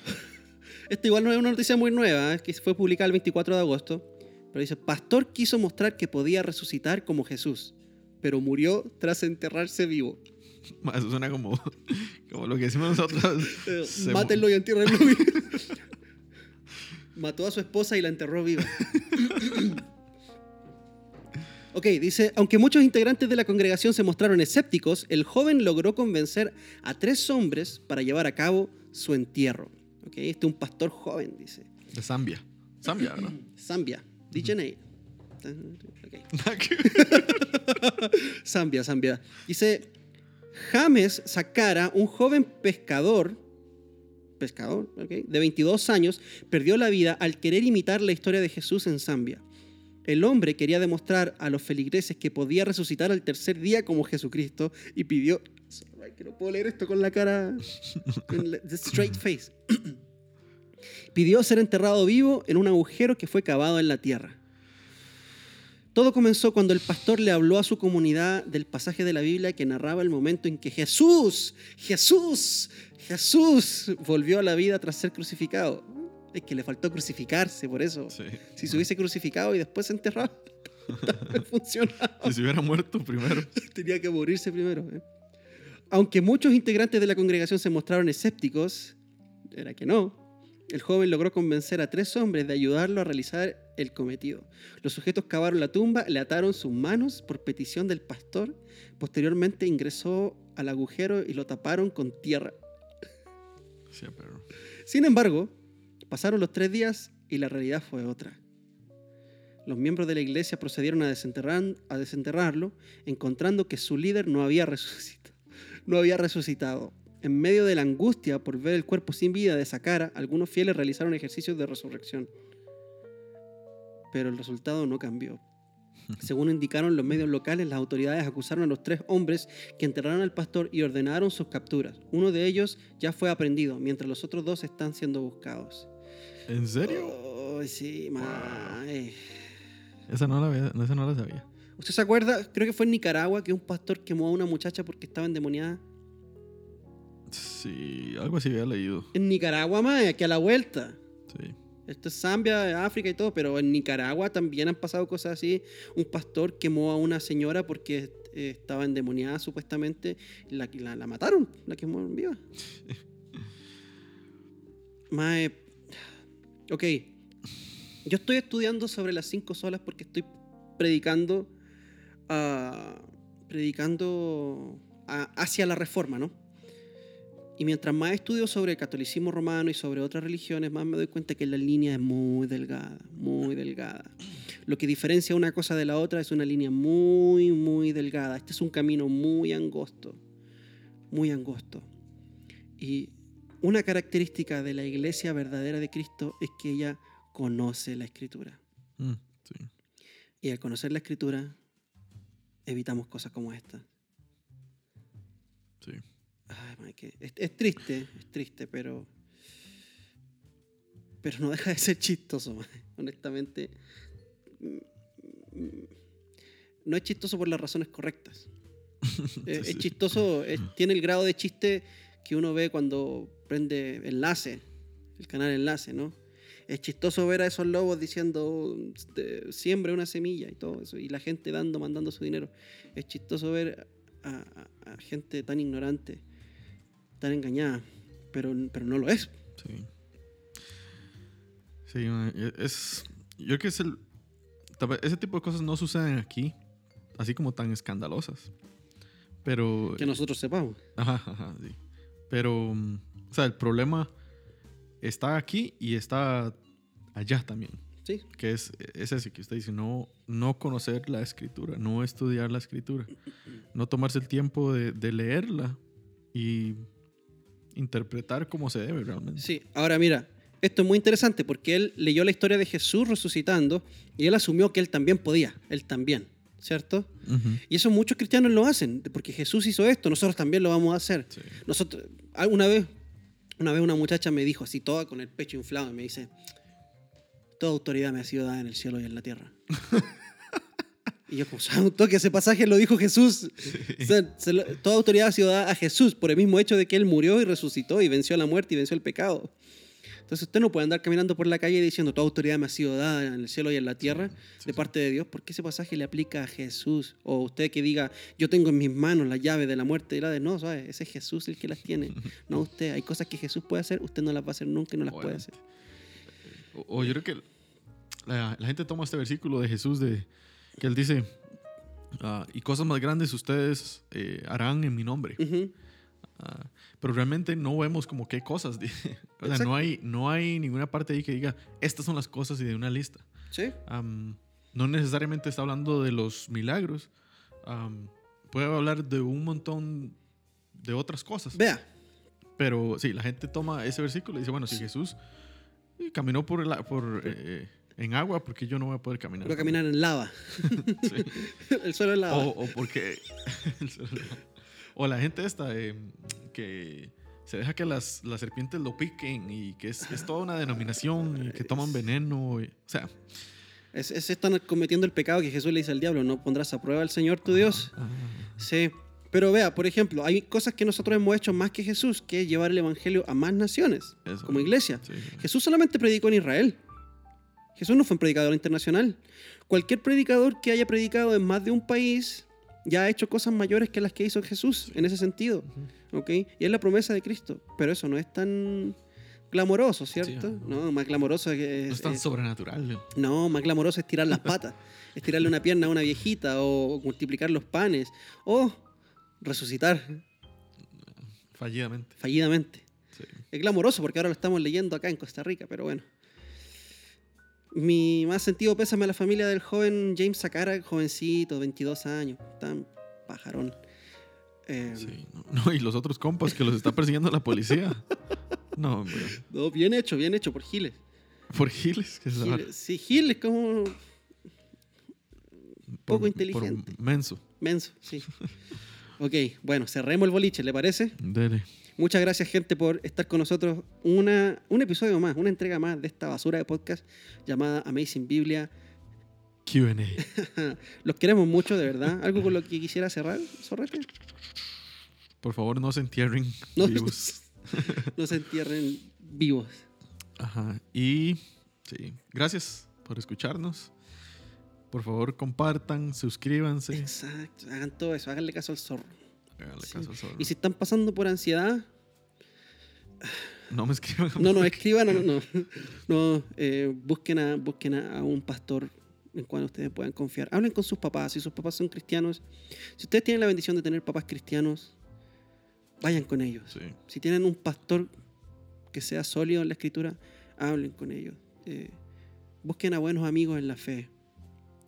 (laughs) Esto igual no es una noticia muy nueva, es que fue publicada el 24 de agosto. Pero dice, pastor quiso mostrar que podía resucitar como Jesús, pero murió tras enterrarse vivo. (laughs) Eso suena como, (laughs) como lo que decimos nosotros. (laughs) Eh, Mátenlo y entiérrenlo vivo. Mató a su esposa y la enterró viva. ok, dice, aunque muchos integrantes de la congregación se mostraron escépticos, el joven logró convencer a tres hombres para llevar a cabo su entierro. Ok, este es un pastor joven, dice. De Zambia. Zambia, ¿verdad? (clears throat) Zambia, DJ (laughs) Ok. Nada que- (laughs) Zambia, Zambia. Dice, James Sakara, un joven pescador, pescador, de 22 años, perdió la vida al querer imitar la historia de Jesús en Zambia. El hombre quería demostrar a los feligreses que podía resucitar al tercer día como Jesucristo y pidió... Que no puedo leer esto con la cara... con la- the straight face. (laughs) pidió ser enterrado vivo en un agujero que fue cavado en la tierra. Todo comenzó cuando el pastor le habló a su comunidad del pasaje de la Biblia que narraba el momento en que Jesús, Jesús, Jesús volvió a la vida tras ser crucificado. Es que le faltó crucificarse, por eso. Sí. Si se hubiese crucificado y después se enterrado, (laughs) no funcionaba. Si se hubiera muerto primero. (laughs) Tenía que morirse primero. ¿eh? Aunque muchos integrantes de la congregación se mostraron escépticos, era que no, el joven logró convencer a tres hombres de ayudarlo a realizar el cometido. Los sujetos cavaron la tumba, le ataron sus manos por petición del pastor, posteriormente ingresó al agujero y lo taparon con tierra. Sí, pero. Sin embargo, pasaron los tres días y la realidad fue otra. Los miembros de la iglesia procedieron a, desenterrar- a desenterrarlo, encontrando que su líder no había resucitado. (laughs) No había resucitado. En medio de la angustia por ver el cuerpo sin vida de Sakara, algunos fieles realizaron ejercicios de resurrección. Pero el resultado no cambió. (laughs) Según indicaron los medios locales, las autoridades acusaron a los tres hombres que enterraron al pastor y ordenaron sus capturas. Uno de ellos ya fue aprendido, mientras los otros dos están siendo buscados. ¿En serio? Oh, sí. Esa no la, había- esa no la sabía. ¿Usted se acuerda? Creo que fue en Nicaragua que un pastor quemó a una muchacha porque estaba endemoniada. Sí, algo así había leído. En Nicaragua, más, aquí a la vuelta. Sí. Esto es Zambia, África y todo, pero en Nicaragua también han pasado cosas así. Un pastor quemó a una señora porque eh, estaba endemoniada supuestamente. y La, la, la mataron, la quemaron viva. (laughs) Mae. Ok. Yo estoy estudiando sobre las cinco solas porque estoy predicando. ah, predicando ah, hacia la reforma, ¿no? Y mientras más estudio sobre el catolicismo romano y sobre otras religiones, más me doy cuenta que la línea es muy delgada, muy delgada. lo que diferencia una cosa de la otra es una línea muy, muy delgada. Este es un camino muy angosto, muy angosto. Y una característica de la iglesia verdadera de Cristo es que ella conoce la escritura. Mm, sí. Y al conocer la escritura, evitamos cosas como esta. Sí. Ay, man, que es, es triste, es triste, pero. Pero no deja de ser chistoso, man. honestamente. No es chistoso por las razones correctas. (laughs) Eh, Sí, es chistoso, es- tiene el grado de chiste que uno ve cuando prende enlace, el canal enlace, ¿no? Es chistoso ver a esos lobos diciendo "Este, siembre una semilla y todo eso, y la gente dando, mandando su dinero. Es chistoso ver a, a- a gente tan ignorante, tan engañada, pero, pero no lo es. Sí. Sí, es. Yo creo que es el. Ese tipo de cosas no suceden aquí, así como tan escandalosas. Pero. Que nosotros sepamos. Ajá, ajá, sí. Pero. O sea, el problema está aquí y está allá también. Sí, Que es, es ese que usted dice, no, no conocer la escritura, no estudiar la escritura, no tomarse el tiempo de, de leerla y interpretar como se debe realmente. sí. Ahora mira, esto es muy interesante porque él leyó la historia de Jesús resucitando y él asumió que él también podía, él también, ¿cierto? Y eso muchos cristianos lo hacen, porque Jesús hizo esto, nosotros también lo vamos a hacer. sí. Nosotros, alguna vez, una vez una muchacha me dijo así, toda con el pecho inflado, y me dice, toda autoridad me ha sido dada en el cielo y en la tierra. (laughs) y yo como, "¿Sabe (laughs) un toque ese pasaje lo dijo Jesús. O sea, se lo- toda autoridad ha sido dada a Jesús por el mismo hecho de que Él murió y resucitó y venció la muerte y venció el pecado. Entonces usted no puede andar caminando por la calle diciendo, toda autoridad me ha sido dada en el cielo y en la tierra sí, de sí. parte de Dios, porque ese pasaje le aplica a Jesús. O usted que diga, yo tengo en mis manos la llave de la muerte y la de no, ¿sabe? ese es Jesús el que las tiene. No (laughs) usted. Hay cosas que Jesús puede hacer, usted no las va a hacer nunca y no las puede hacer. Obviamente. O, o yo creo que la, la gente toma este versículo de Jesús de que él dice, ah, y cosas más grandes ustedes eh, harán en mi nombre. Ujú. Ah, pero realmente no vemos como qué cosas. (laughs) dice. o sea, no hay, no hay ninguna parte ahí que diga, estas son las cosas y de una lista. Sí. Am, no necesariamente está hablando de los milagros. Am, puede hablar de un montón de otras cosas. Vea, Pero sí, la gente toma ese versículo y dice, bueno, si Jesús caminó por, el a- por eh, en agua, porque yo no voy a poder caminar? voy a caminar en lava. (laughs) (laughs) El suelo es lava. O, o porque... (laughs) o la gente esta eh, que se deja que las, las serpientes lo piquen y que es, es toda una denominación y que toman veneno. y- o sea... Es, es- están cometiendo el pecado que Jesús le dice al diablo, no pondrás a prueba al Señor tu Dios. Sí. Pero vea, por ejemplo, hay cosas que nosotros hemos hecho más que Jesús, que es llevar el Evangelio a más naciones, Eso. como iglesia. sí, sí. Jesús solamente predicó en Israel. Jesús no fue un predicador internacional. Cualquier predicador que haya predicado en más de un país ya ha hecho cosas mayores que las que hizo Jesús en ese sentido. Y es la promesa de Cristo. Pero eso no es tan glamoroso, ¿cierto? Sí, no, más glamoroso que No es, tan es- sobrenatural. no, más glamoroso es tirar las patas. (laughs) es tirarle una pierna a una viejita o multiplicar los panes o resucitar Fallidamente. fallidamente. Sí. Es glamoroso porque ahora lo estamos leyendo acá en Costa Rica, pero bueno. Mi más sentido pésame a la familia del joven James Sakara, jovencito, 22 años, tan pajarón. Eh, Sí, no, no, y los otros compas que los está persiguiendo la policía. (laughs) No, hombre. no, bien hecho, bien hecho por Giles. Por Giles, que es. Giles- Sí, Giles como poco Por- inteligente. Por menso. menso, sí. ok, bueno, cerremos el boliche, ¿le parece? Dele. Muchas gracias, gente, por estar con nosotros. Una, un episodio más, una entrega más de esta basura de podcast llamada Amazing Biblia. QA. (laughs) Los queremos mucho, de verdad. ¿Algo con lo que quisiera cerrar, Zorrete? Por favor, no se entierren No. vivos. (laughs) No se entierren vivos. Ajá. Y sí, gracias por escucharnos. Por favor, compartan, suscríbanse. Exacto, hagan todo eso, háganle caso al zorro. Sí. Y si están pasando por ansiedad, No me escriban. no nos (laughs) escriban, no, no, no, eh, busquen, a, busquen a, a un pastor en cual ustedes puedan confiar. Hablen con sus papás, si sus papás son cristianos. Si ustedes tienen la bendición de tener papás cristianos, vayan con ellos. Sí. Si tienen un pastor que sea sólido en la escritura, hablen con ellos. Eh, busquen a buenos amigos en la fe.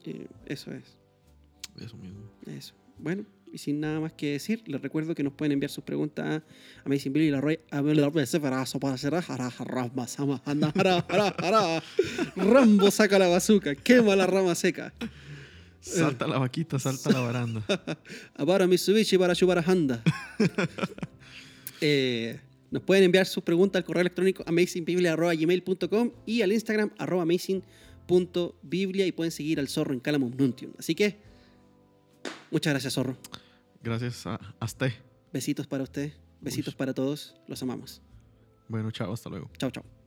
Eh, eso es. Eso mismo. Eso. Bueno, y sin nada más que decir, les recuerdo que nos pueden enviar sus preguntas a Amazing Billy la Roy a Rambo saca la bazuca, quema la rama seca. Salta la vaquita, salta la baranda. (laughs) Para Mitsubishi para Chubarajanda. (laughs) eh, nos pueden enviar sus preguntas al correo electrónico amazingbiblia.gmail.com y al Instagram arroba amazing.biblia y pueden seguir al zorro en Calamum Nuntium. Así que, muchas gracias, zorro. Gracias a, a usted. Besitos para usted, besitos Uy. para todos, los amamos. Bueno, chao, hasta luego. Chao, chao.